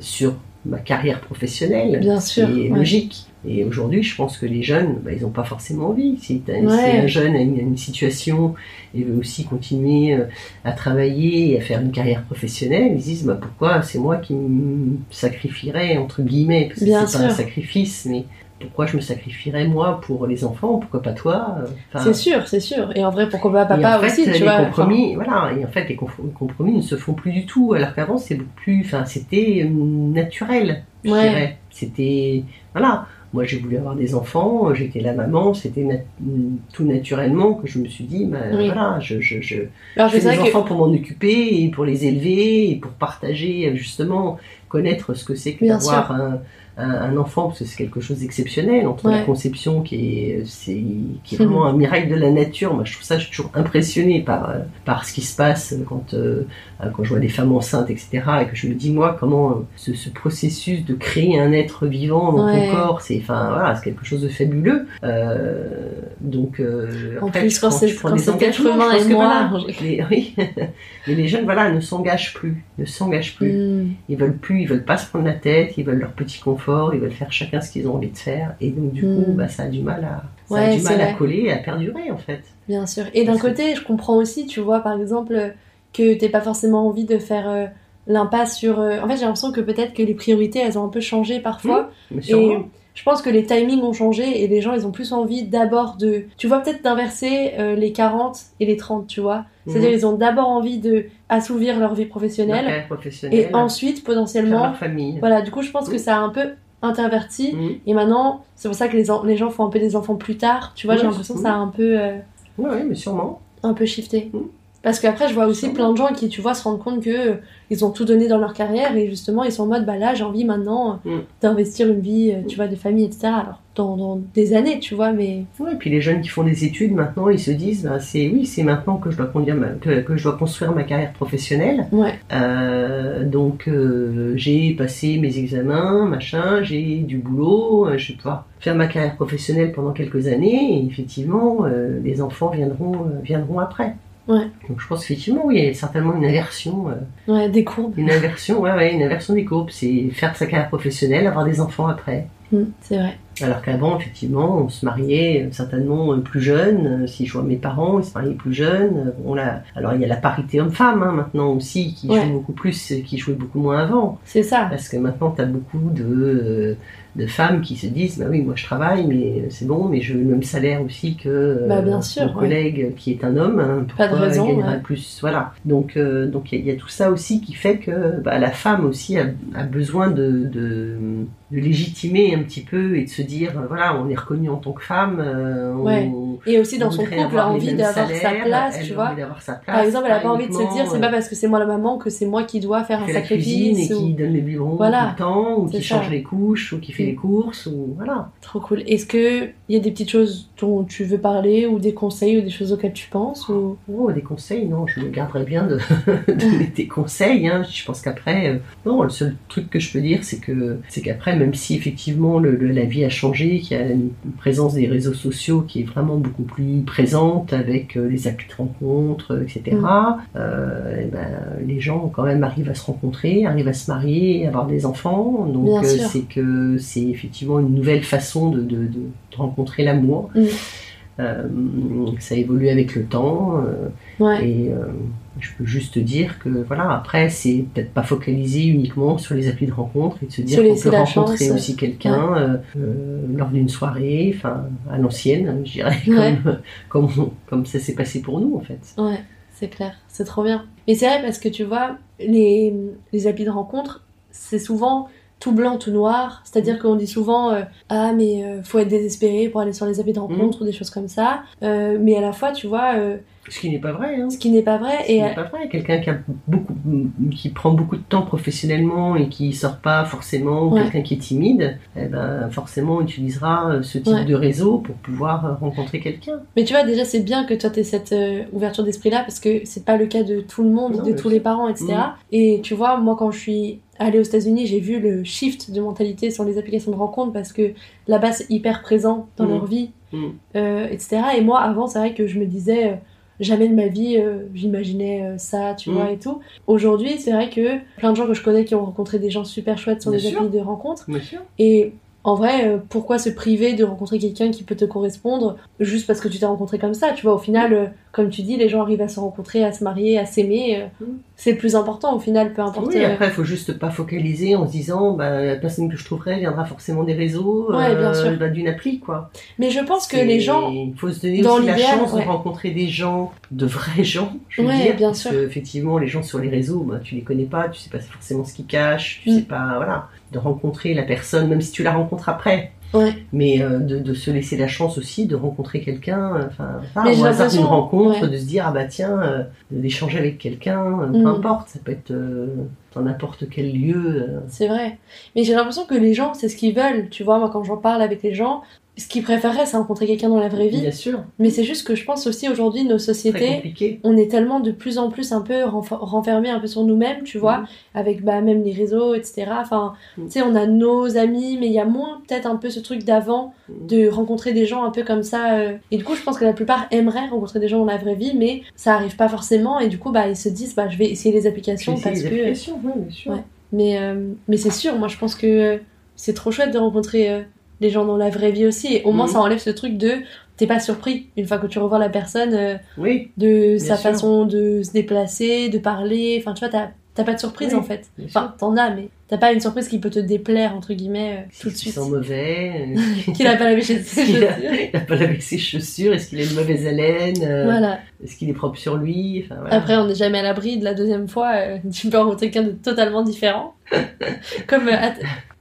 sur ma carrière professionnelle. Bien sûr, qui est ouais. logique. Et aujourd'hui, je pense que les jeunes, bah, ils n'ont pas forcément envie. Si, un jeune a une, situation et veut aussi continuer euh, à travailler et à faire une carrière professionnelle, ils se disent bah, pourquoi c'est moi qui me sacrifierais, entre guillemets, parce que Bien c'est pas un sacrifice, mais pourquoi je me sacrifierais moi pour les enfants, pourquoi pas toi euh, enfin, C'est sûr, c'est sûr. Et en vrai, pourquoi pas papa en fait, aussi, tu les vois. enfin, compromis, voilà, et en fait, les compromis ne se font plus du tout, alors qu'avant, c'est beaucoup plus, enfin, c'était euh, naturel, je Ouais. dirais. C'était, voilà, moi j'ai voulu avoir des enfants, j'étais la maman, c'était nat- tout naturellement que je me suis dit, bah, Oui. voilà, je, je, je, Alors, je je fais des que enfants pour m'en occuper et pour les élever et pour partager, justement, connaître ce que c'est que d'avoir un, un, un enfant, parce que c'est quelque chose d'exceptionnel, entre Ouais. la conception qui est, c'est, qui est vraiment un miracle de la nature. Moi, je trouve ça, je suis toujours impressionnée par, euh, par ce qui se passe quand, euh, quand je vois des femmes enceintes, etc. Et que je me dis, moi, comment euh, ce, ce processus de créer un être vivant dans Ouais. ton corps, c'est, enfin, voilà, c'est quelque chose de fabuleux. Euh, donc, euh, En après, plus, quand c'est- quand c'est humain et que moi, voilà, les- [LAUGHS] oui. [LAUGHS] Mais les jeunes, voilà, ne s'engagent plus, ne s'engagent plus. Hmm. Ils veulent plus, ils veulent pas se prendre la tête, ils veulent leur petit confort, ils veulent faire chacun ce qu'ils ont envie de faire. Et donc, du coup, Mm. bah, ça a du mal à, ça Ouais, a du mal à coller et à perdurer, en fait. Bien sûr. Et d'un que- côté, je comprends aussi, tu vois, par exemple, que t'aies pas forcément envie de faire euh, l'impasse sur. euh, En fait, j'ai l'impression que peut-être que les priorités, elles ont un peu changé parfois. Mais Et. Je pense que les timings ont changé et les gens, ils ont plus envie d'abord de. Tu vois, peut-être d'inverser euh, les 40 et les 30, tu vois. C'est-à-dire, Mhm. ils ont d'abord envie de assouvir leur vie professionnelle professionnelle, et ensuite, potentiellement. leur famille. Voilà, du coup, je pense Mhm. que ça a un peu interverti. Mhm. Et maintenant, c'est pour ça que les, les gens font un peu des enfants plus tard. Tu vois, j'ai l'impression que mhm. ça a un peu. euh, ouais, mais sûrement. un peu shifté. Mm. Parce qu'après, je vois aussi plein de gens qui, tu vois, se rendent compte que euh, ils ont tout donné dans leur carrière et justement, ils sont en mode, bah là, j'ai envie maintenant euh, Mm. d'investir une vie, euh, tu vois, de famille, etc. Alors, dans, dans des années, tu vois, mais. Ouais, et puis les jeunes qui font des études maintenant, ils se disent, bah, c'est oui, c'est maintenant que je dois conduire ma- que, que je dois construire ma carrière professionnelle. Ouais, donc j'ai passé mes examens, machin, j'ai du boulot, je vais pouvoir faire ma carrière professionnelle pendant quelques années et effectivement les enfants viendront viendront après. Ouais. Donc je pense effectivement oui, il y a certainement une inversion, euh, ouais, des courbes. une inversion, ouais, ouais, une inversion des courbes, c'est faire sa carrière professionnelle, avoir des enfants après. Mm, c'est vrai. Alors qu'avant, effectivement, on se mariait euh, certainement euh, plus jeune. Si je vois mes parents, ils se mariaient plus jeunes. On l'a... Alors il y a la parité homme-femme hein, maintenant aussi, qui Ouais. joue beaucoup plus, qui jouait beaucoup moins avant. C'est ça. Parce que maintenant, tu as beaucoup de, de femmes qui se disent Bah oui, moi je travaille, mais c'est bon, mais je veux le même salaire aussi que euh, Bah, bien sûr, mon ouais. collègue qui est un homme. hein, Pas de pourquoi raison, il gagnera ouais. plus Voilà. Donc euh, donc il y, a- il y a tout ça aussi qui fait que bah, la femme aussi a, a besoin de, de, de légitimer un petit peu et de se dire voilà, on est reconnu en tant que femme. euh, on-. Et aussi dans on son couple, a envie d'avoir sa place, elle tu vois. sa place, Par exemple, elle a pas envie de se dire, c'est pas parce que c'est moi la maman que c'est moi qui dois faire un cuisine et sacrifice. qui donne les biberons Voilà, tout le temps, ou qui change les couches, ou qui fait Les courses, ou voilà. Trop cool. Est-ce que il y a des petites choses dont tu veux parler ou des conseils ou des choses auxquelles tu penses ou... Oh, des conseils, non, je me garderais bien de [LAUGHS] donner [LAUGHS] des conseils. Hein. Je pense qu'après, euh, non, le seul truc que je peux dire, c'est que c'est qu'après, même si effectivement le, le- la vie a changé, qu'il y a une présence des réseaux sociaux qui est vraiment beaucoup plus présente avec euh, les de rencontres, etc. Mm. euh, ben, les gens quand même arrivent à se rencontrer, arrivent à se marier, à avoir des enfants. Donc c'est que c'est effectivement une nouvelle façon de, de- rencontrer l'amour. Mm. Euh, ça évolue avec le temps. euh, Ouais. et euh, je peux juste te dire que voilà, après, c'est peut-être pas focalisé uniquement sur les applis de rencontre et de se dire qu'on peut rencontrer chance. aussi quelqu'un euh, lors d'une soirée, enfin à l'ancienne, je dirais, [LAUGHS] comme, comme ça s'est passé pour nous en fait. Ouais, c'est clair, c'est trop bien. Mais c'est vrai parce que tu vois, les, les applis de rencontre, c'est souvent tout blanc, tout noir. C'est-à-dire qu'on dit souvent euh, Ah, mais euh, faut être désespéré pour aller sur les applis de rencontre ou des choses comme ça. Euh, mais à la fois, tu vois, euh, Ce qui n'est pas vrai. Hein. ce qui n'est pas vrai. Ce qui Et, n'est pas vrai. Quelqu'un qui a beaucoup, qui prend beaucoup de temps professionnellement et qui sort pas forcément, ou Ouais. quelqu'un qui est timide, eh ben forcément utilisera ce type Ouais. de réseau pour pouvoir rencontrer quelqu'un. Mais tu vois, déjà, c'est bien que toi, tu aies cette ouverture d'esprit-là, parce que c'est pas le cas de tout le monde, Non, de tous les parents, etc. Mm. Et tu vois, moi, quand je suis allée aux États-Unis, j'ai vu le shift de mentalité sur les applications de rencontre, parce que là-bas, c'est hyper présent dans Mm. leur vie, Mm. euh, etc. Et moi, avant, c'est vrai que je me disais, euh, jamais de ma vie, euh, j'imaginais ça, tu Mm. vois, et tout. Aujourd'hui, c'est vrai que plein de gens que je connais qui ont rencontré des gens super chouettes sur Bien des sûr. applis de rencontre, Bien sûr. et en vrai, euh, pourquoi se priver de rencontrer quelqu'un qui peut te correspondre juste parce que tu t'es rencontré comme ça Tu vois, au final, euh, comme tu dis, les gens arrivent à se rencontrer, à se marier, à s'aimer. euh, Mm. C'est le plus important au final, peu importe. Oui, euh, après, il faut juste pas focaliser en se disant, bah, la personne que je trouverai viendra forcément des réseaux, euh, Ouais, sûr. bah, d'une appli, quoi. Mais je pense que les gens. Il faut se donner aussi la chance ouais. de rencontrer des gens, de vrais gens, je veux Ouais, dire. bien parce sûr. que, effectivement, les gens sur les réseaux, bah, tu les connais pas, tu sais pas forcément ce qu'ils cachent, tu Mm. sais pas, voilà. De rencontrer la personne, même si tu la rencontres après. Ouais. Mais euh, de, de se laisser la chance aussi de rencontrer quelqu'un, euh, enfin, au hasard d'une rencontre, ouais. de se dire, ah bah tiens, euh, d'échanger avec quelqu'un, peu Mm. importe, ça peut être dans n'importe quel lieu. C'est vrai. Mais j'ai l'impression que les gens, c'est ce qu'ils veulent. Tu vois, moi, quand j'en parle avec les gens, ce qu'ils préféreraient, c'est rencontrer quelqu'un dans la vraie vie. Bien sûr, Mais c'est juste que je pense aussi aujourd'hui, nos sociétés. On est tellement de plus en plus un peu renf- renfermés un peu sur nous-mêmes, tu vois, Mhm. avec bah, même les réseaux, etc. Enfin, Mhm. tu sais, on a nos amis, mais il y a moins peut-être un peu ce truc d'avant Mhm. de rencontrer des gens un peu comme ça. euh. Et du coup, je pense que la plupart aimeraient rencontrer des gens dans la vraie vie, mais ça arrive pas forcément. Et du coup, bah, ils se disent, bah, je vais essayer les applications parce les que. applications, ouais, bien sûr. Ouais. Mais, euh, mais c'est sûr, moi, je pense que euh, c'est trop chouette de rencontrer les gens dans la vraie vie aussi. Et au moins, Mhm. ça enlève ce truc de. T'es pas surpris une fois que tu revois la personne euh, Oui, de sa sûr. façon de se déplacer, de parler. Enfin, tu vois, t'as pas de surprise Oui, en fait. Enfin, t'en as, mais t'as pas une surprise qui peut te déplaire, entre guillemets, euh, tout de suite. sent mauvais, euh, [LAUGHS] Qu'il a pas lavé ses [LAUGHS] a, chaussures. [LAUGHS] il a pas lavé ses chaussures, est-ce qu'il a une mauvaise haleine, Voilà. est-ce qu'il est propre sur lui, enfin, voilà. Après, on n'est jamais à l'abri de la deuxième fois. tu peux rencontrer quelqu'un de totalement différent. Comme.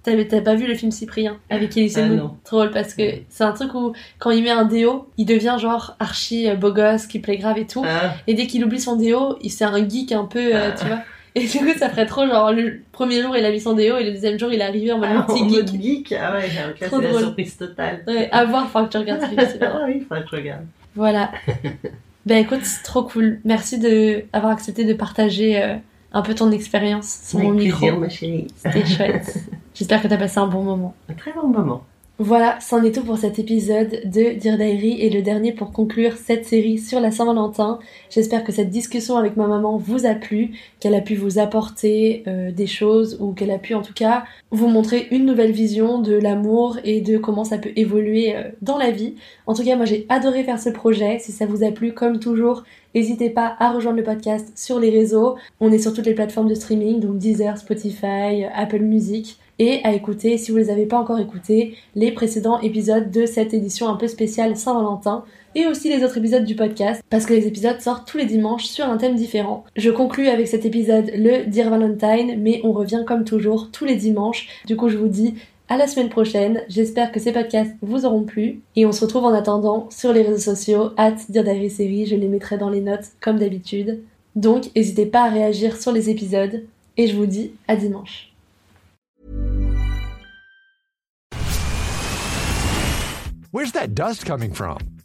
T'as pas vu le film Cyprien avec Elise Ah, drôle parce que c'est un truc où quand il met un déo, il devient genre archi euh, beau gosse, qui plaît grave et tout. Ah, Et dès qu'il oublie son déo, il c'est un geek un peu, euh, tu vois. Et du coup, ça ferait trop genre le premier jour il a mis son déo et le deuxième jour il est arrivé en mode ah, petit en mode geek? geek, ah ouais, c'est la drôle. surprise totale. Ouais, à voir, faut que tu regardes ce film. [LAUGHS] ah oui, il faudrait que je regarde. Voilà. [LAUGHS] ben écoute, c'est trop cool. Merci de avoir accepté de partager euh, un peu ton expérience sur Avec mon micro. plaisir, ma chérie. C'était chouette. [LAUGHS] J'espère que t'as passé un bon moment. Un très bon moment. Voilà, c'en est tout pour cet épisode de Dear Diary et le dernier pour conclure cette série sur la Saint-Valentin. J'espère que cette discussion avec ma maman vous a plu, qu'elle a pu vous apporter euh, des choses ou qu'elle a pu en tout cas vous montrer une nouvelle vision de l'amour et de comment ça peut évoluer euh, dans la vie. En tout cas, moi j'ai adoré faire ce projet. Si ça vous a plu, comme toujours, n'hésitez pas à rejoindre le podcast sur les réseaux. On est sur toutes les plateformes de streaming, donc Deezer, Spotify, Apple Music et à écouter, si vous ne les avez pas encore écoutés, les précédents épisodes de cette édition un peu spéciale Saint-Valentin et aussi les autres épisodes du podcast parce que les épisodes sortent tous les dimanches sur un thème différent. Je conclus avec cet épisode le Dear Valentine mais on revient comme toujours tous les dimanches. Du coup je vous dis à la semaine prochaine. J'espère que ces podcasts vous auront plu et on se retrouve en attendant sur les réseaux sociaux Dear Diary Série, je les mettrai dans les notes comme d'habitude. Donc n'hésitez pas à réagir sur les épisodes et je vous dis à dimanche. Where's that dust coming from?